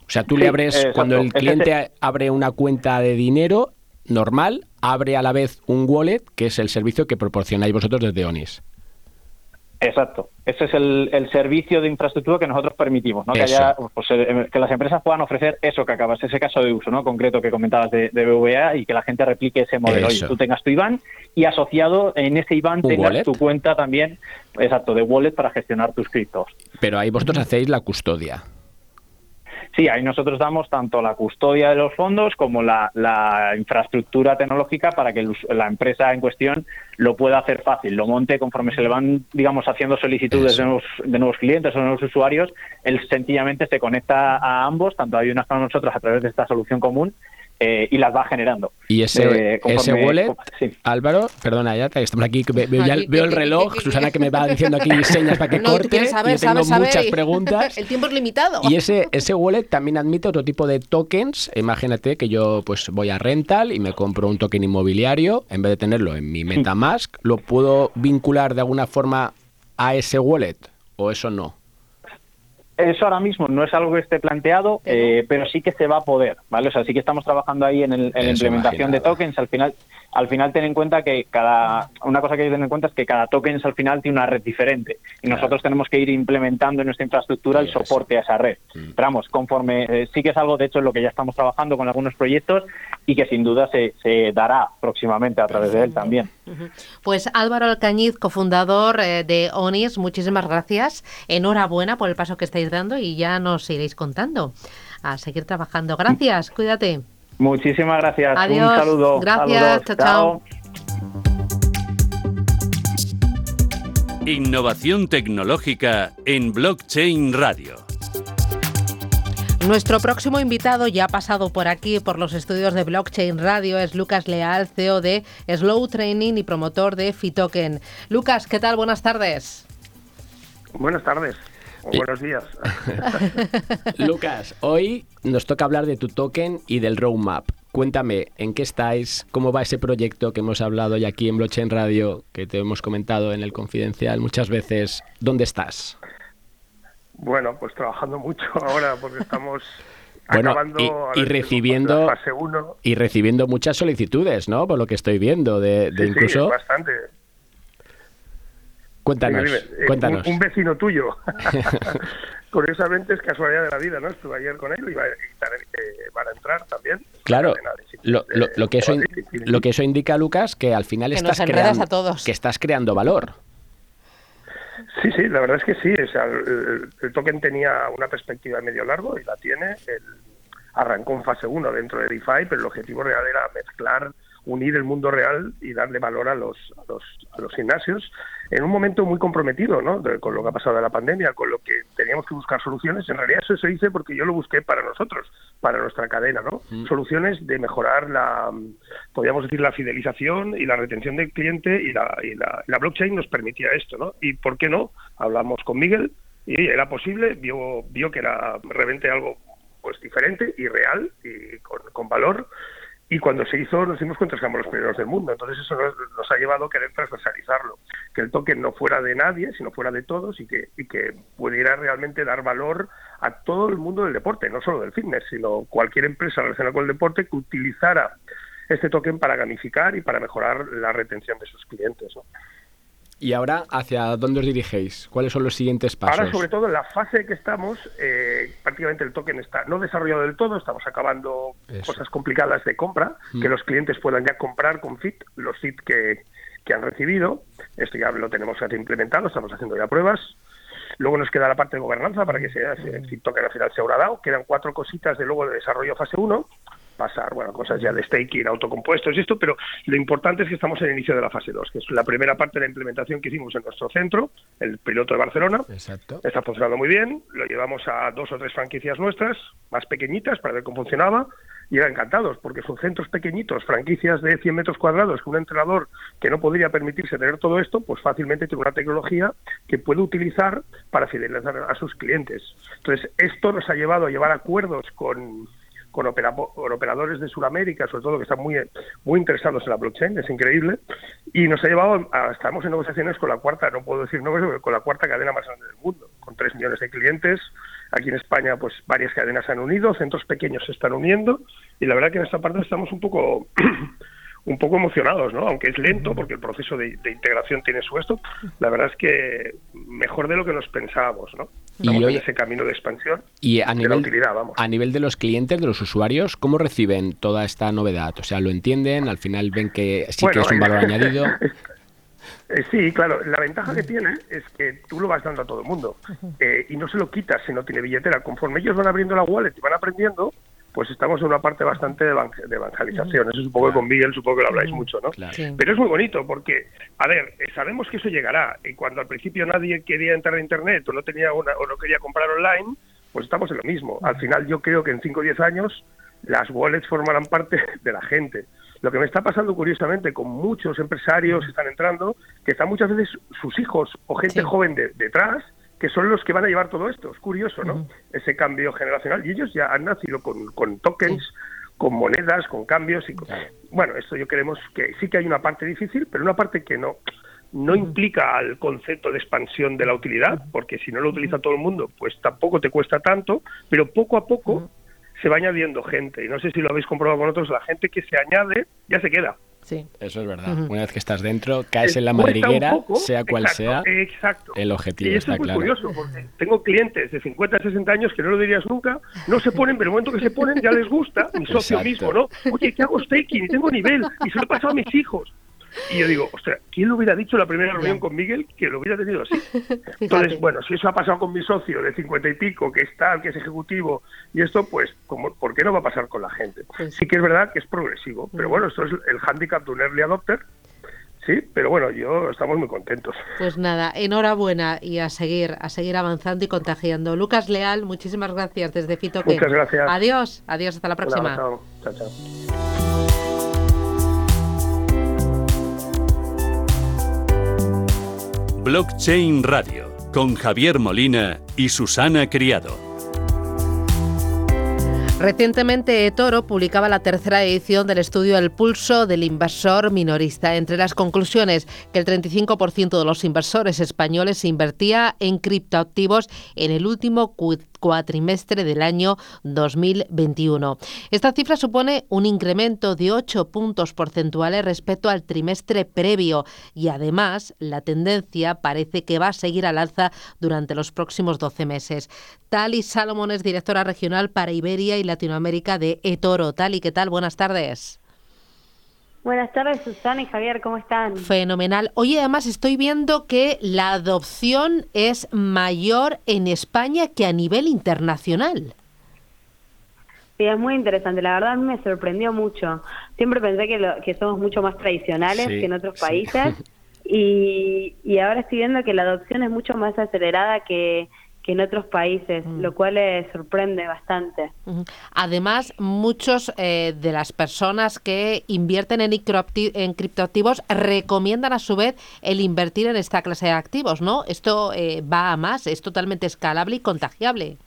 O sea, tú le abres, cuando el cliente abre una cuenta de dinero normal, abre a la vez un wallet, que es el servicio que proporcionáis vosotros desde ONIS. Exacto. Ese es el, servicio de infraestructura que nosotros permitimos, ¿no? Que, haya, pues, eh, que las empresas puedan ofrecer eso que acabas, ese caso de uso, ¿no? Concreto que comentabas de, de BVA y que la gente replique ese modelo. Y tú tengas tu IBAN y asociado en ese IBAN tengas tu cuenta también, exacto, de wallet para gestionar tus criptos. Pero ahí vosotros hacéis la custodia. Sí, ahí nosotros damos tanto la custodia de los fondos como la, infraestructura tecnológica para que la empresa en cuestión lo pueda hacer fácil, lo monte conforme se le van, digamos, haciendo solicitudes de nuevos, de nuevos, clientes o nuevos usuarios, él sencillamente se conecta a ambos, tanto hay unas para nosotros a través de esta solución común eh, y las va generando. Y ese, eh, ese wallet, Álvaro, perdona, ya estamos aquí, veo, el reloj, Susana que me va diciendo aquí señas para que corte, y tengo muchas preguntas. el tiempo es limitado. Y ese, ese wallet también admite otro tipo de tokens. Imagínate que yo pues voy a Rental y me compro un token inmobiliario, en vez de tenerlo en mi MetaMask, ¿lo puedo vincular de alguna forma a ese wallet o eso no? Eso ahora mismo no es algo que esté planteado, eh, pero sí que se va a poder, ¿vale? O sea, sí que estamos trabajando ahí en, en la implementación de tokens. Al final, al final ten en cuenta que cada una cosa que hay que tener en cuenta es que cada tokens al final tiene una red diferente y nosotros tenemos que ir implementando en nuestra infraestructura el soporte a esa red. Mm. Pero vamos, conforme eh, sí que es algo de hecho en lo que ya estamos trabajando con algunos proyectos y que sin duda se, se dará próximamente a través de él también. Pues Álvaro Alcañiz, cofundador eh, de ONIS, muchísimas gracias. Enhorabuena por el paso que estáis dando y ya nos iréis contando. A seguir trabajando. Gracias, cuídate. Muchísimas gracias. Adiós. Un saludo. Gracias. chao. chao. Innovación tecnológica en Blockchain Radio. Nuestro próximo invitado ya ha pasado por aquí, por los estudios de Blockchain Radio, es Lucas Leal, CEO de Slow Training y promotor de Fitoken. Lucas, ¿qué tal? Buenas tardes. Buenas tardes. buenos días. Lucas, hoy nos toca hablar de tu token y del roadmap. Cuéntame, ¿en qué estáis? ¿Cómo va ese proyecto que hemos hablado ya aquí en Blockchain Radio, que te hemos comentado en el confidencial muchas veces? ¿Dónde estás? Bueno, pues trabajando mucho ahora porque estamos acabando y, recibiendo fase y recibiendo muchas solicitudes, ¿no? Por lo que estoy viendo de, incluso sí, bastante. Cuéntanos, cuéntanos. Un, vecino tuyo. Curiosamente es casualidad de la vida, ¿no? Estuve ayer con él y va, van a entrar también. Claro, lo, lo, que eso, lo que eso indica, Lucas, que al final estás, creando, que estás creando valor. Sí, sí, la verdad es que sí. el, token tenía una perspectiva medio largo y la tiene. El, arrancó en fase 1 dentro de DeFi, pero el objetivo real era mezclar unir el mundo real y darle valor a los, a los, a los gimnasios en un momento muy comprometido, ¿no? con lo que ha pasado de la pandemia, con lo que teníamos que buscar soluciones. En realidad eso se dice porque yo lo busqué para nosotros, para nuestra cadena, ¿no? Mm. Soluciones de mejorar la, podríamos decir, la fidelización y la retención del cliente y la, y la, la blockchain nos permitía esto, ¿no? Y ¿por qué no? Hablamos con Miguel y era posible, vio, vio que era realmente algo pues diferente y real y con, con valor y cuando se hizo nos dimos cuenta que éramos los primeros del mundo. Entonces eso nos, ha llevado a querer transversalizarlo, que el token no fuera de nadie, sino fuera de todos y que, y que pudiera realmente dar valor a todo el mundo del deporte, no solo del fitness, sino cualquier empresa relacionada con el deporte que utilizara este token para gamificar y para mejorar la retención de sus clientes. ¿no? ¿Y ahora hacia dónde os dirigéis? ¿Cuáles son los siguientes pasos? Ahora, sobre todo, en la fase que estamos, eh, prácticamente el token está no desarrollado del todo, estamos acabando cosas complicadas de compra, mm. que los clientes puedan ya comprar con FIT, los FIT que, que han recibido. Esto ya lo tenemos implementado, estamos haciendo ya pruebas. Luego nos queda la parte de gobernanza para que sea el FIT token al final se habrá dado. Quedan cuatro cositas de luego de desarrollo fase 1 pasar, bueno, cosas ya de staking, autocompuestos y esto, pero lo importante es que estamos en el inicio de la fase 2, que es la primera parte de la implementación que hicimos en nuestro centro, el piloto de Barcelona. Exacto. Está funcionando muy bien, lo llevamos a dos o tres franquicias nuestras, más pequeñitas, para ver cómo funcionaba, y eran encantados, porque son centros pequeñitos, franquicias de 100 metros cuadrados, que un entrenador que no podría permitirse tener todo esto, pues fácilmente tiene una tecnología que puede utilizar para fidelizar a sus clientes. Entonces, esto nos ha llevado a llevar acuerdos con con, operadores de Sudamérica, sobre todo que están muy, muy interesados en la blockchain, es increíble, y nos ha llevado, a, estamos en negociaciones con la cuarta, no puedo decir no, con la cuarta cadena más grande del mundo, con tres millones de clientes, aquí en España pues varias cadenas se han unido, centros pequeños se están uniendo, y la verdad que en esta parte estamos un poco un poco emocionados, ¿no? Aunque es lento porque el proceso de, integración tiene su esto, la verdad es que mejor de lo que nos pensábamos, ¿no? Estamos en ese camino de expansión y a nivel, de vamos. A nivel de los clientes, de los usuarios, ¿cómo reciben toda esta novedad? O sea, ¿lo entienden? ¿Al final ven que sí que es un valor añadido? Eh, sí, claro. La ventaja que tiene es que tú lo vas dando a todo el mundo eh, y no se lo quitas si no tiene billetera. Conforme ellos van abriendo la wallet y van aprendiendo, pues estamos en una parte bastante de, evangelización. Eso supongo que con Miguel supongo que lo habláis mucho, ¿no? Pero es muy bonito porque, a ver, eh, sabemos que eso llegará. Y cuando al principio nadie quería entrar a Internet o no, tenía una, o no quería comprar online, pues estamos en lo mismo. Al final yo creo que en 5 o 10 años las wallets formarán parte de la gente. Lo que me está pasando curiosamente con muchos empresarios que están entrando, que están muchas veces sus hijos o gente joven detrás que son los que van a llevar todo esto. Es curioso, ¿no? Ese cambio generacional. Y ellos ya han nacido con, con tokens, con monedas, con cambios. y Bueno, esto yo creemos que sí que hay una parte difícil, pero una parte que no no implica al concepto de expansión de la utilidad, porque si no lo utiliza todo el mundo, pues tampoco te cuesta tanto, pero poco a poco se va añadiendo gente. Y no sé si lo habéis comprobado con otros, la gente que se añade ya se queda. Sí. Eso es verdad. Una vez que estás dentro, caes en la madriguera, sea cual sea el objetivo. Y eso es muy curioso, porque tengo clientes de 50 a 60 años que no lo dirías nunca, no se ponen, pero el momento que se ponen ya les gusta, mi socio mismo, ¿no? Oye, ¿qué hago staking? Y tengo nivel, y se lo he pasado a mis hijos. Y yo digo, ostras, ¿quién lo hubiera dicho la primera reunión con Miguel que lo hubiera tenido así? Entonces, bueno, si eso ha pasado con mi socio de cincuenta y pico, que está, que es ejecutivo, y esto, pues, como, ¿por qué no va a pasar con la gente? Sí que es verdad que es progresivo, pero bueno, esto es el hándicap de un early adopter, Sí, pero bueno, yo estamos muy contentos. Pues nada, enhorabuena y a seguir, a seguir avanzando y contagiando. Lucas Leal, muchísimas gracias desde Fito. Muchas gracias. Adiós, adiós, hasta la próxima. chao, chao. Blockchain Radio con Javier Molina y Susana Criado. Recientemente Toro publicaba la tercera edición del estudio El pulso del inversor minorista. Entre las conclusiones, que el 35% de los inversores españoles invertía en criptoactivos en el último cuatrimestre del año 2021. Esta cifra supone un incremento de 8 puntos porcentuales respecto al trimestre previo y además la tendencia parece que va a seguir al alza durante los próximos 12 meses. Tali Salomón es directora regional para Iberia y Latinoamérica de eToro. Tali, ¿qué tal? Buenas tardes. Buenas tardes, Susana y Javier, ¿cómo están? Fenomenal. Oye, además estoy viendo que la adopción es mayor en España que a nivel internacional. Sí, es muy interesante. La verdad me sorprendió mucho. Siempre pensé que, que somos mucho más tradicionales que en otros países y, y ahora estoy viendo que la adopción es mucho más acelerada que, que en otros países, mm. lo cual les sorprende bastante. Además, muchos eh, de las personas que invierten en, en criptoactivos recomiendan a su vez el invertir en esta clase de activos, ¿no? Esto eh, va a más, es totalmente escalable y contagiable.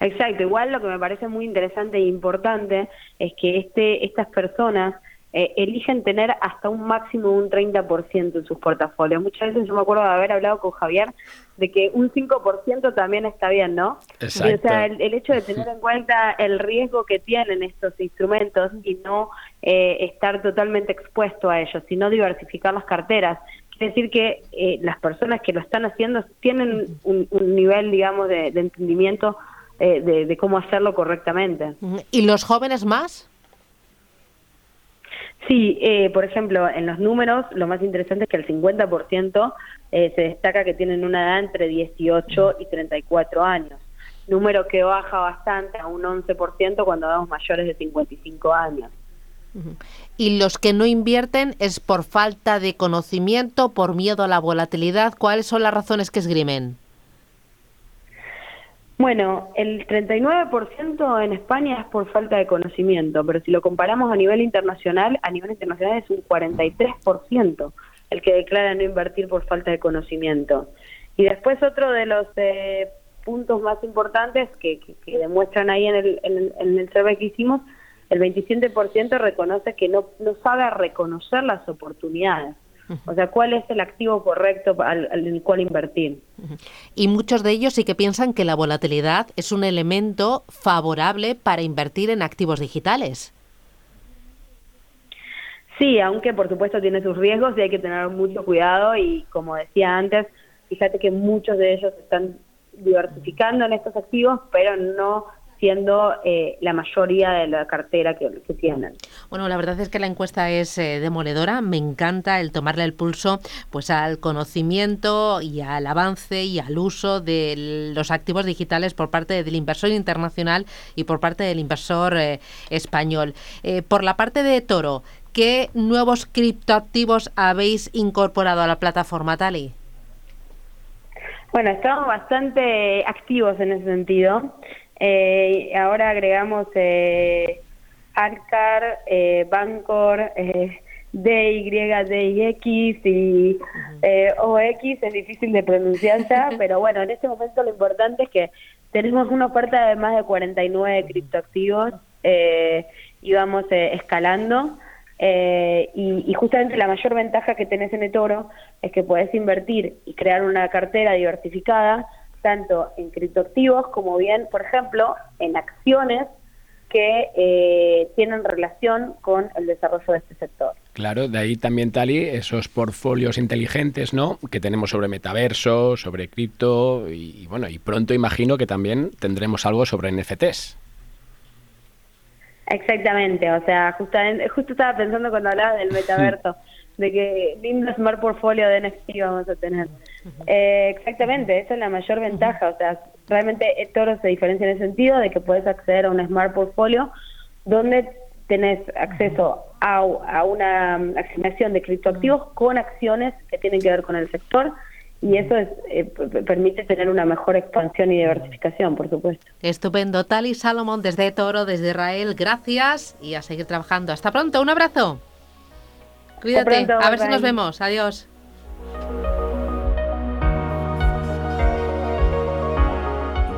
Exacto, igual lo que me parece muy interesante e importante es que este, estas personas eh, eligen tener hasta un máximo de un 30% en sus portafolios. Muchas veces yo me acuerdo de haber hablado con Javier de que un 5% también está bien, ¿no? Exacto. o sea, el, hecho de tener en cuenta el riesgo que tienen estos instrumentos y no eh, estar totalmente expuesto a ellos, sino diversificar las carteras. Quiere decir que eh, las personas que lo están haciendo tienen un, nivel, digamos, de, entendimiento de, de cómo hacerlo correctamente. ¿Y los jóvenes más? Sí, eh, por ejemplo, en los números, lo más interesante es que el 50% eh, se destaca que tienen una edad entre 18 y 34 años, número que baja bastante a un 11% cuando damos mayores de 55 años. Y los que no invierten es por falta de conocimiento, por miedo a la volatilidad. ¿Cuáles son las razones que esgrimen? Bueno, el 39% en España es por falta de conocimiento, pero si lo comparamos a nivel internacional, a nivel internacional es un 43% el que declara no invertir por falta de conocimiento. Y después otro de los eh, puntos más importantes que, demuestran ahí en el, en, el, survey que hicimos, el 27% reconoce que no, no sabe reconocer las oportunidades. O sea, ¿cuál es el activo correcto al, el cual invertir? Y muchos de ellos sí que piensan que la volatilidad es un elemento favorable para invertir en activos digitales. Sí, aunque por supuesto tiene sus riesgos y hay que tener mucho cuidado y como decía antes, fíjate que muchos de ellos están diversificando en estos activos, pero no siendo eh, la mayoría de la cartera que, tienen. Bueno, la verdad es que la encuesta es eh, demoledora. Me encanta el tomarle el pulso pues al conocimiento y al avance y al uso de los activos digitales por parte del inversor internacional y por parte del inversor eh, español. por la parte de Toro, ¿qué nuevos criptoactivos habéis incorporado a la plataforma Tali? Bueno, estamos bastante activos en ese sentido. Eh, ahora agregamos eh, Arcar, eh, Bancor, eh, DY, DYX y eh, OX, es difícil de pronunciar ya, pero bueno, en este momento lo importante es que tenemos una oferta de más de 49 criptoactivos eh, y vamos escalando. Eh, y, justamente la mayor ventaja que tenés en eToro es que podés invertir y crear una cartera diversificada tanto en criptoactivos como bien, por ejemplo, en acciones que eh, tienen relación con el desarrollo de este sector. Claro, de ahí también, Tali, esos portfolios inteligentes, ¿no? Que tenemos sobre metaverso, sobre cripto y, bueno, y pronto imagino que también tendremos algo sobre NFTs. Exactamente, o sea, justamente, justo estaba pensando cuando hablaba del metaverso, de que lindo smart portfolio de NFT vamos a tener. Eh, exactamente, esa es la mayor ventaja, o sea, realmente Toro se diferencia en el sentido de que puedes acceder a un smart portfolio donde tenés acceso a, a una asignación de criptoactivos con acciones que tienen que ver con el sector y eso es, eh, permite tener una mejor expansión y diversificación, por supuesto. Estupendo. Tali Salomón desde Toro, desde Israel, gracias y a seguir trabajando. Hasta pronto, un abrazo. Cuídate, a ver si nos vemos. Adiós.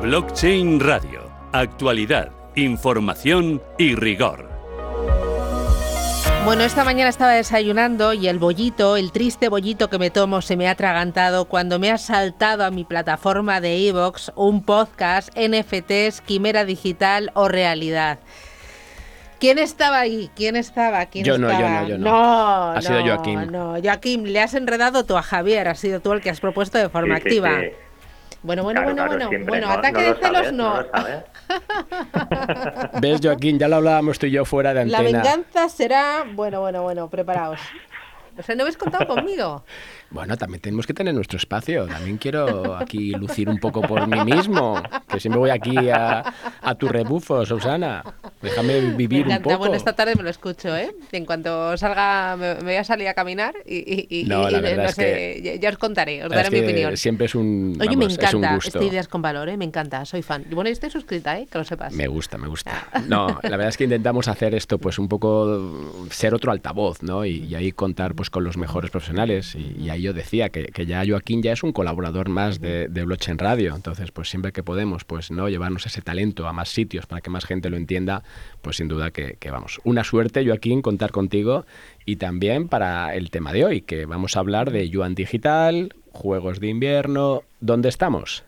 Blockchain Radio. Actualidad, información y rigor. Bueno, esta mañana estaba desayunando y el bollito, el triste bollito que me tomo, se me ha atragantado cuando me ha saltado a mi plataforma de Evox un podcast NFTs, quimera digital o realidad. ¿Quién estaba ahí? ¿Quién estaba? ¿Quién yo no, yo no, yo no. No, ha sido Joaquín. No, Joaquín, le has enredado tú a Javier, has sido tú el que has propuesto de forma activa. Bueno, bueno, bueno, bueno. Bueno, ataque de celos no. ¿Ves, Joaquín? Ya lo hablábamos tú y yo fuera de antena. La venganza será. Bueno, bueno, bueno, preparaos. O sea, ¿no habéis contado conmigo? Bueno, también tenemos que tener nuestro espacio. También quiero aquí lucir un poco por mí mismo. Que siempre voy aquí a, tu rebufo, Susana. Déjame vivir un poco. Bueno, esta tarde me lo escucho, ¿eh? En cuanto salga, me, voy a salir a caminar y, no, la verdad es que, ya os contaré, os daré mi opinión. Siempre es un, Oye, me encanta este Ideas con Valor, ¿eh? Me encanta, soy fan. Y bueno, estoy suscrita, ¿eh? Que lo sepas. Me gusta, me gusta. No, la verdad es que intentamos hacer esto, pues un poco ser otro altavoz, ¿no? Y, ahí contar pues con los mejores profesionales. Y, ahí yo decía que, ya Joaquín ya es un colaborador más de, de Blockchain Radio. Entonces, pues siempre que podemos, pues no llevarnos ese talento a más sitios para que más gente lo entienda, pues sin duda que, vamos. Una suerte, Joaquín, contar contigo y también para el tema de hoy, que vamos a hablar de Yuan Digital, juegos de invierno. ¿Dónde estamos?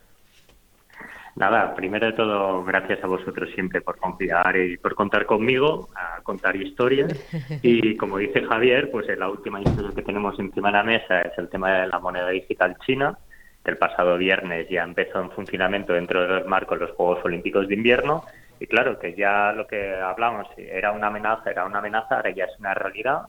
Nada, primero de todo, gracias a vosotros siempre por confiar y por contar conmigo, a contar historias. Y como dice Javier, pues la última historia que tenemos encima de la mesa es el tema de la moneda digital china. El pasado viernes ya empezó en funcionamiento dentro de los marcos los Juegos Olímpicos de Invierno. Y claro, que ya lo que hablamos era una amenaza, era una amenaza, ahora ya es una realidad.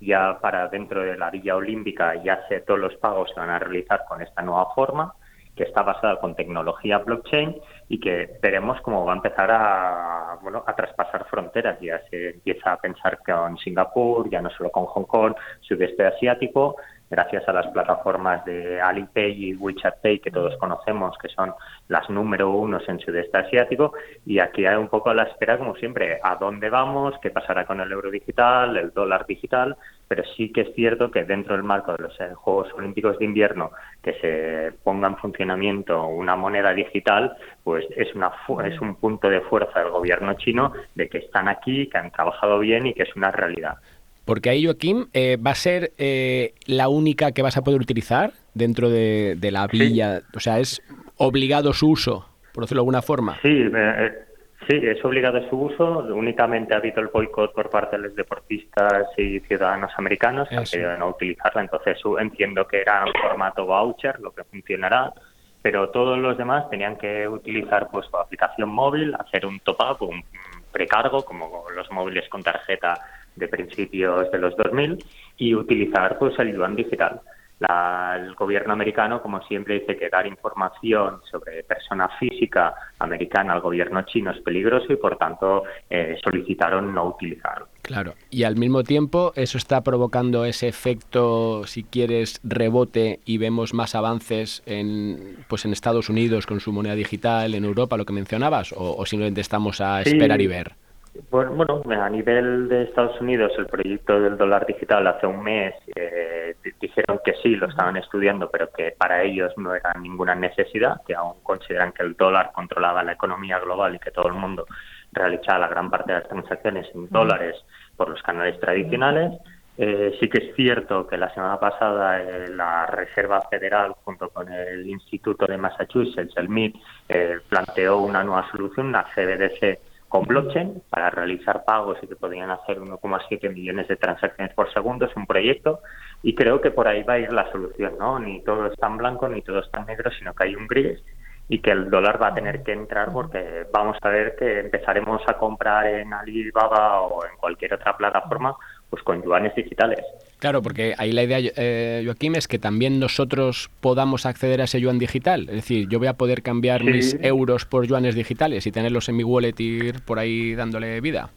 Ya para dentro de la Villa Olímpica ya sé todos los pagos se van a realizar con esta nueva forma que está basada con tecnología blockchain y que veremos cómo va a empezar a, bueno, a traspasar fronteras. Ya se empieza a pensar con Singapur, ya no solo con Hong Kong, sudeste asiático, gracias a las plataformas de Alipay y WeChat Pay que todos conocemos, que son las número uno en sudeste asiático. Y aquí hay un poco a la espera, como siempre, a dónde vamos, qué pasará con el euro digital, el dólar digital. Pero sí que es cierto que dentro del marco de los eh, Juegos Olímpicos de Invierno, que se ponga en funcionamiento una moneda digital, pues es, una, es un punto de fuerza del gobierno chino de que están aquí, que han trabajado bien y que es una realidad. Porque ahí, Joaquín, eh, ¿va a ser eh, la única que vas a poder utilizar dentro de, la villa? O sea, ¿es obligado su uso, por decirlo de alguna forma? Sí, eh, sí, es obligado su uso. Únicamente ha habido el boicot por parte de los deportistas y ciudadanos americanos que han querido no utilizarla. Entonces entiendo que era un formato voucher, lo que funcionará pero todos los demás tenían que utilizar pues su aplicación móvil, hacer un top-up, un precargo, como los móviles con tarjeta de principios de los 2000 y utilizar pues el yuan digital. el gobierno americano, como siempre, dice que dar información sobre persona física americana al gobierno chino es peligroso y, por tanto, eh, solicitaron no utilizarlo. Claro, y al mismo tiempo eso está provocando ese efecto, si quieres, rebote y vemos más avances en, pues en Estados Unidos con su moneda digital, en Europa, lo que mencionabas, o, simplemente estamos a esperar y ver. Bueno, a nivel de Estados Unidos, el proyecto del dólar digital hace un mes eh, dijeron que sí, lo estaban estudiando, pero que para ellos no era ninguna necesidad, que aún consideran que el dólar controlaba la economía global y que todo el mundo realizar la gran parte de las transacciones en dólares por los canales tradicionales. Eh, sí que es cierto que la semana pasada eh, la Reserva Federal, junto con el Instituto de Massachusetts, el MIT, eh, planteó una nueva solución, una CBDC con blockchain para realizar pagos y que podían hacer 1,7 millones de transacciones por segundo. Es un proyecto y creo que por ahí va a ir la solución, ¿no? Ni todo es tan blanco ni todo es tan negro, sino que hay un gris y que el dólar va a tener que entrar porque vamos a ver que empezaremos a comprar en Alibaba o en cualquier otra plataforma pues con yuanes digitales. Claro, porque ahí la idea, eh, Joaquín, es que también nosotros podamos acceder a ese yuan digital. Es decir, yo voy a poder cambiar mis euros por yuanes digitales y tenerlos en mi wallet y ir por ahí dándole vida.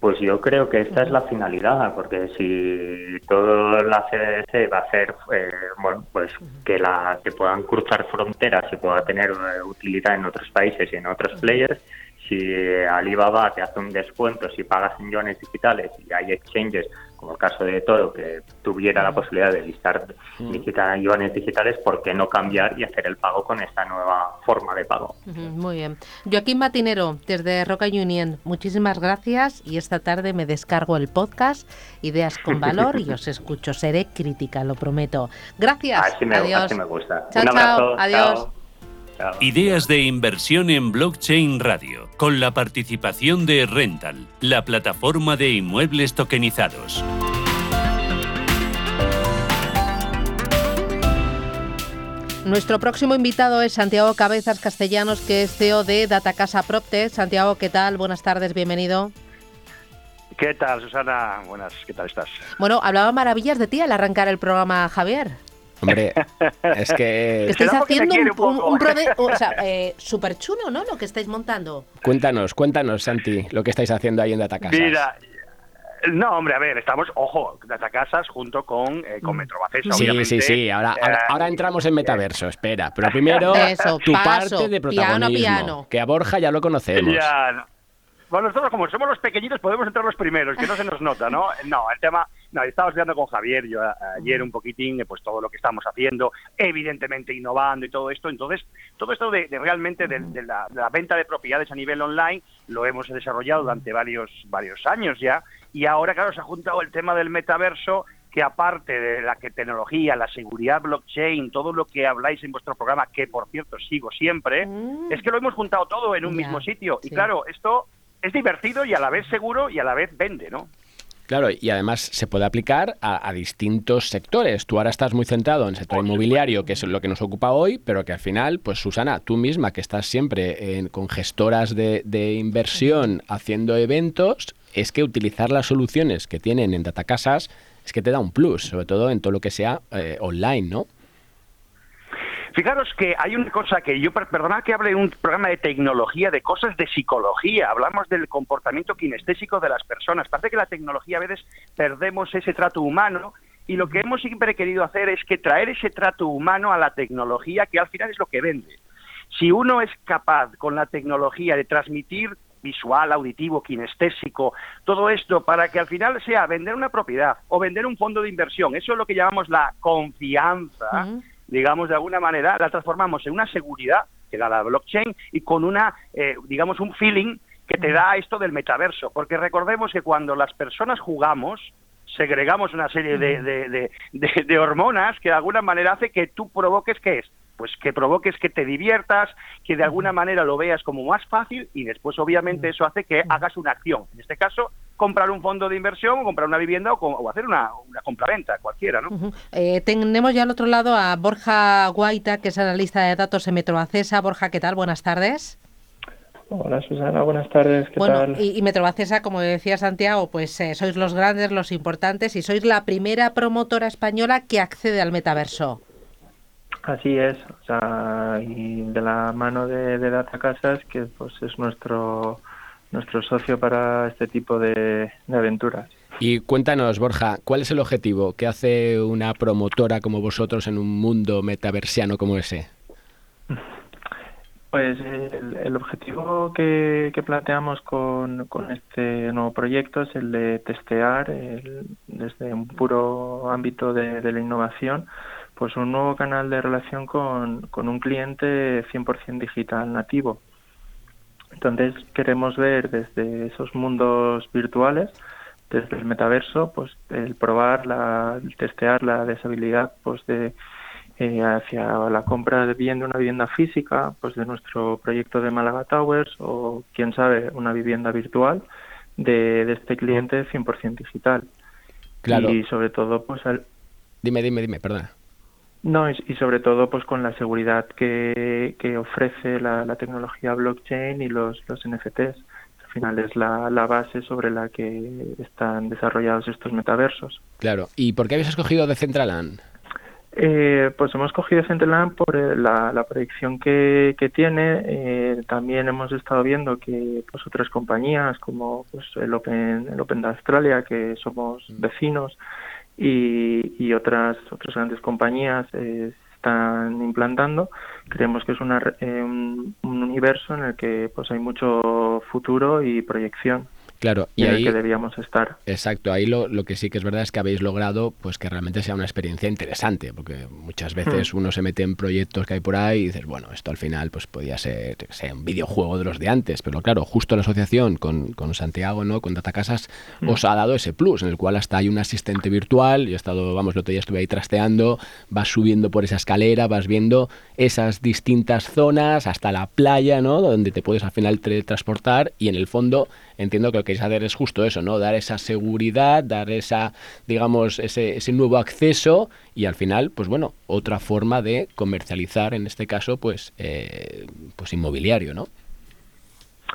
Pues yo creo que esta es la finalidad, porque si todo la CDC va a hacer, eh, bueno, pues que la que puedan cruzar fronteras y pueda tener eh, utilidad en otros países y en otros players, si Alibaba te hace un descuento si pagas en yuanes digitales y hay exchanges como el caso de Toro, que tuviera la posibilidad de listar digital, yuanes digitales, ¿por qué no cambiar y hacer el pago con esta nueva forma de pago? muy bien. Joaquín Matinero, desde Roca Union, muchísimas gracias y esta tarde me descargo el podcast Ideas con Valor y os escucho. Seré crítica, lo prometo. Gracias. Así me, adiós. Así me gusta. Chao, Un abrazo. chao. Adiós. Ideas de inversión en blockchain radio, con la participación de Rental, la plataforma de inmuebles tokenizados. Nuestro próximo invitado es Santiago Cabezas Castellanos, que es CEO de Data Casa Proptech. Santiago, ¿qué tal? Buenas tardes, bienvenido. ¿Qué tal, Susana? Buenas, ¿qué tal estás? Bueno, hablaba maravillas de ti al arrancar el programa, Javier. Hombre, es que... Estáis haciendo un, un, un prode- o sea, eh, súper chulo, ¿no? Lo que estáis montando. Cuéntanos, cuéntanos, Santi, lo que estáis haciendo ahí en Datacasas. Mira, no, hombre, a ver, estamos, ojo, Datacasas junto con, eh, con Metrobacesa, Sí, obviamente. sí, sí, ahora, ahora, Eh, ahora entramos en metaverso, espera, pero primero Eso, tu paso, parte de piano, protagonismo, piano. que a Borja ya lo conocemos. Ya, no. Bueno, nosotros como somos los pequeñitos podemos entrar los primeros, que no se nos nota, ¿no? No, el tema, no, estaba estudiando con Javier yo ayer un poquitín, eh, pues todo lo que estamos haciendo, evidentemente innovando y todo esto, entonces todo esto de, de realmente de, de la, de la venta de propiedades a nivel online lo hemos desarrollado durante varios varios años ya. Y ahora claro se ha juntado el tema del metaverso que aparte de la que tecnología, la seguridad blockchain, todo lo que habláis en vuestro programa, que por cierto sigo siempre, es que lo hemos juntado todo en un mismo sitio. Y claro, esto es divertido y a la vez seguro y a la vez vende, ¿no? Claro, y además se puede aplicar a, distintos sectores. Tú ahora estás muy centrado en el sector inmobiliario, que es lo que nos ocupa hoy, pero que al final, pues Susana, tú misma que estás siempre en- con gestoras de, de inversión haciendo eventos, es que utilizar las soluciones que tienen en Datacasas es que te da un plus, sobre todo en todo lo que sea eh, online, ¿no? Fijaros que hay una cosa que yo, per- perdonad que hable de un programa de tecnología, de cosas de psicología, hablamos del comportamiento kinestésico de las personas. Parece que la tecnología a veces perdemos ese trato humano y lo que hemos siempre querido hacer es que traer ese trato humano a la tecnología, que al final es lo que vende. Si uno es capaz con la tecnología de transmitir visual, auditivo, kinestésico, todo esto para que al final sea vender una propiedad o vender un fondo de inversión, eso es lo que llamamos la confianza, digamos de alguna manera, la transformamos en una seguridad que da la blockchain y con una, eh, digamos, un feeling que te da esto del metaverso, porque recordemos que cuando las personas jugamos, segregamos una serie de, de- de- de- de hormonas que de alguna manera hace que tú provoques, ¿qué es? Pues que provoques que te diviertas, que de alguna manera lo veas como más fácil y después obviamente eso hace que hagas una acción. En este caso, comprar un fondo de inversión o comprar una vivienda o, o hacer una, una compraventa, cualquiera, ¿no? Eh, tenemos ya al otro lado a Borja Guaita, que es analista de datos en Metrobacesa. Borja, ¿qué tal? Buenas tardes. Hola Susana, buenas tardes, ¿qué bueno, tal? y, y Metrobacesa, como decía Santiago, pues eh, sois los grandes, los importantes y sois la primera promotora española que accede al metaverso. Así es, o sea, y de la mano de, de Data Casas, que pues es nuestro nuestro socio para este tipo de, de aventuras. Y cuéntanos, Borja, ¿cuál es el objetivo que hace una promotora como vosotros en un mundo metaversiano como ese? Pues el, el objetivo que, que planteamos con, con este nuevo proyecto es el de testear el- desde un puro ámbito de, de la innovación pues un nuevo canal de relación con, con un cliente 100% digital nativo. Entonces queremos ver desde esos mundos virtuales, desde el metaverso, pues el probar, la, el testear la deshabilidad pues de eh, hacia la compra de bien de una vivienda física, pues de nuestro proyecto de Málaga Towers o quién sabe una vivienda virtual de, de este cliente 100% digital. Claro. Y sobre todo pues al... Dime, dime, dime, perdona. No, y, sobre todo pues con la seguridad que, que ofrece la, la, tecnología blockchain y los, los NFTs. Al final es la, la, base sobre la que están desarrollados estos metaversos. Claro. ¿Y por qué habéis escogido Decentraland? Eh, pues hemos cogido Decentraland por eh, la, la proyección que, que tiene. Eh, también hemos estado viendo que pues otras compañías como pues, el Open el Open de Australia, que somos mm. Vecinos, y, otras otras grandes compañías eh, están implantando. Creemos que es una, eh, un, universo en el que pues hay mucho futuro y proyección Claro, y, ahí que debíamos estar. Exacto, ahí lo, lo, que sí que es verdad es que habéis logrado pues que realmente sea una experiencia interesante, porque muchas veces hmm. uno se mete en proyectos que hay por ahí y dices, bueno, esto al final pues podía ser, un videojuego de los de antes, pero claro, justo la asociación con, con Santiago, ¿no? con Data Casas, hmm. os ha dado ese plus, en el cual hasta hay un asistente virtual, yo he estado, vamos, el otro día estuve ahí trasteando, vas subiendo por esa escalera, vas viendo esas distintas zonas hasta la playa, ¿no? Donde te puedes al final teletransportar y en el fondo entiendo que lo que queréis hacer es justo eso, ¿no? Dar esa seguridad, dar esa, digamos, ese, ese nuevo acceso y al final, pues bueno, otra forma de comercializar, en este caso, pues, eh, pues inmobiliario, ¿no?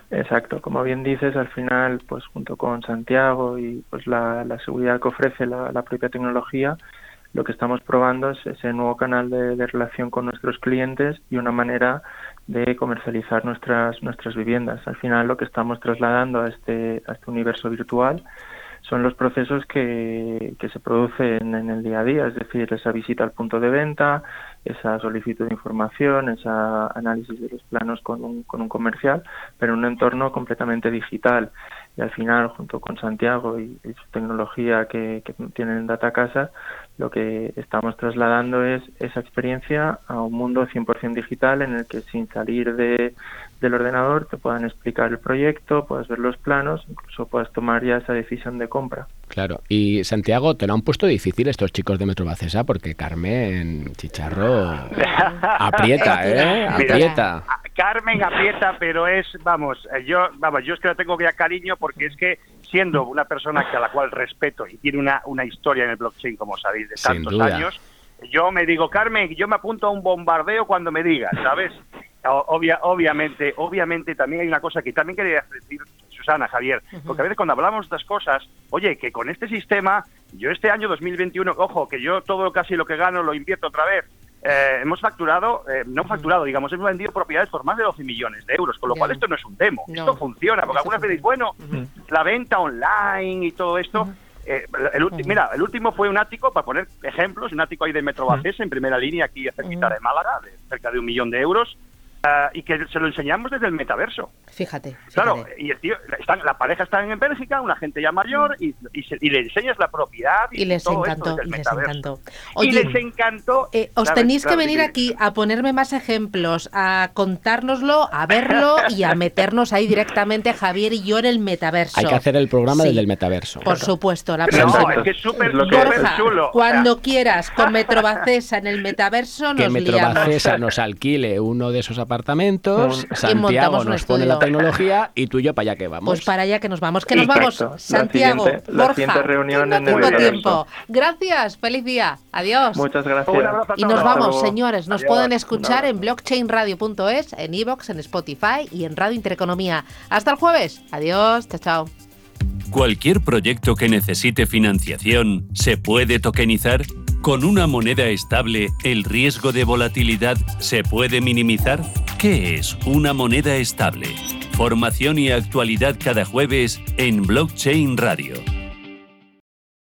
Exacto, como bien dices, al final, pues junto con Santiago y pues la, la seguridad que ofrece la, propia tecnología, lo que estamos probando es ese nuevo canal de relación con nuestros clientes y una manera de comercializar nuestras nuestras viviendas. Al final lo que estamos trasladando a este, a este universo virtual son los procesos que, que se producen en el día a día, es decir, esa visita al punto de venta, esa solicitud de información, ese análisis de los planos con un, con un comercial, pero en un entorno completamente digital. Y al final, junto con Santiago y, su tecnología que, que tienen en Data Casa, lo que estamos trasladando es esa experiencia a un mundo 100% digital en el que sin salir de, del ordenador te puedan explicar el proyecto, puedas ver los planos, incluso puedas tomar ya esa decisión de compra. Claro, y Santiago, te lo han puesto difícil estos chicos de Metro Bacesa porque Carmen Chicharro aprieta, ¿eh? Aprieta. Carmen aprieta, pero es, vamos, yo, vamos, yo es que la tengo ya cariño porque es que siendo una persona que a la cual respeto y tiene una, una historia en el blockchain, como sabéis, de tantos años, yo me digo, Carmen, yo me apunto a un bombardeo cuando me digas, ¿sabes? Obvia, obviamente, obviamente también hay una cosa que también quería decir Susana, Javier, porque a veces cuando hablamos de estas cosas, oye, que con este sistema, yo este año 2021, ojo, que yo todo casi lo que gano lo invierto otra vez, eh, hemos facturado, eh, no facturado, digamos, hemos vendido propiedades por más de 12 millones de euros, con lo cual esto no es un demo, esto funciona, porque algunas veces, bueno, la venta online y todo esto, eh, el mira, el último fue un ático, para poner ejemplos, un ático ahí de Metro en primera línea, aquí cerquita de Málaga, de cerca de un millón de euros, Uh, y que se lo enseñamos desde el metaverso. Fíjate. fíjate. Claro, y el tío, están, la pareja está en Bélgica, una gente ya mayor, y, y, se, y le enseñas la propiedad. Y, y les todo encantó, y les encantó. Oye, y les encantó. Eh, os ¿sabes? tenéis claro, que venir aquí a ponerme más ejemplos, a contárnoslo, a verlo y a meternos ahí directamente, Javier y yo, en el metaverso. Hay que hacer el programa sí. del metaverso. Por supuesto, la próxima. No, es que es súper chulo. Cuando quieras, con Metrobacesa en el metaverso, nos Que Metrobacesa nos alquile uno de esos apartamentos Santiago nos pone la tecnología y tú y yo para allá que vamos. Pues para allá que nos vamos. Que nos vamos, Santiago, la siguiente, Borja. La siguiente reunión no en tengo el tiempo. Gracias, feliz día. Adiós. Muchas gracias. Y nos vamos, señores. Nos Adiós. pueden escuchar en blockchainradio.es, en iVoox, en Spotify y en Radio Intereconomía. Hasta el jueves. Adiós. Chao, chao. Cualquier proyecto que necesite financiación se puede tokenizar. ¿Con una moneda estable el riesgo de volatilidad se puede minimizar? ¿Qué es una moneda estable? Formación y actualidad cada jueves en Blockchain Radio.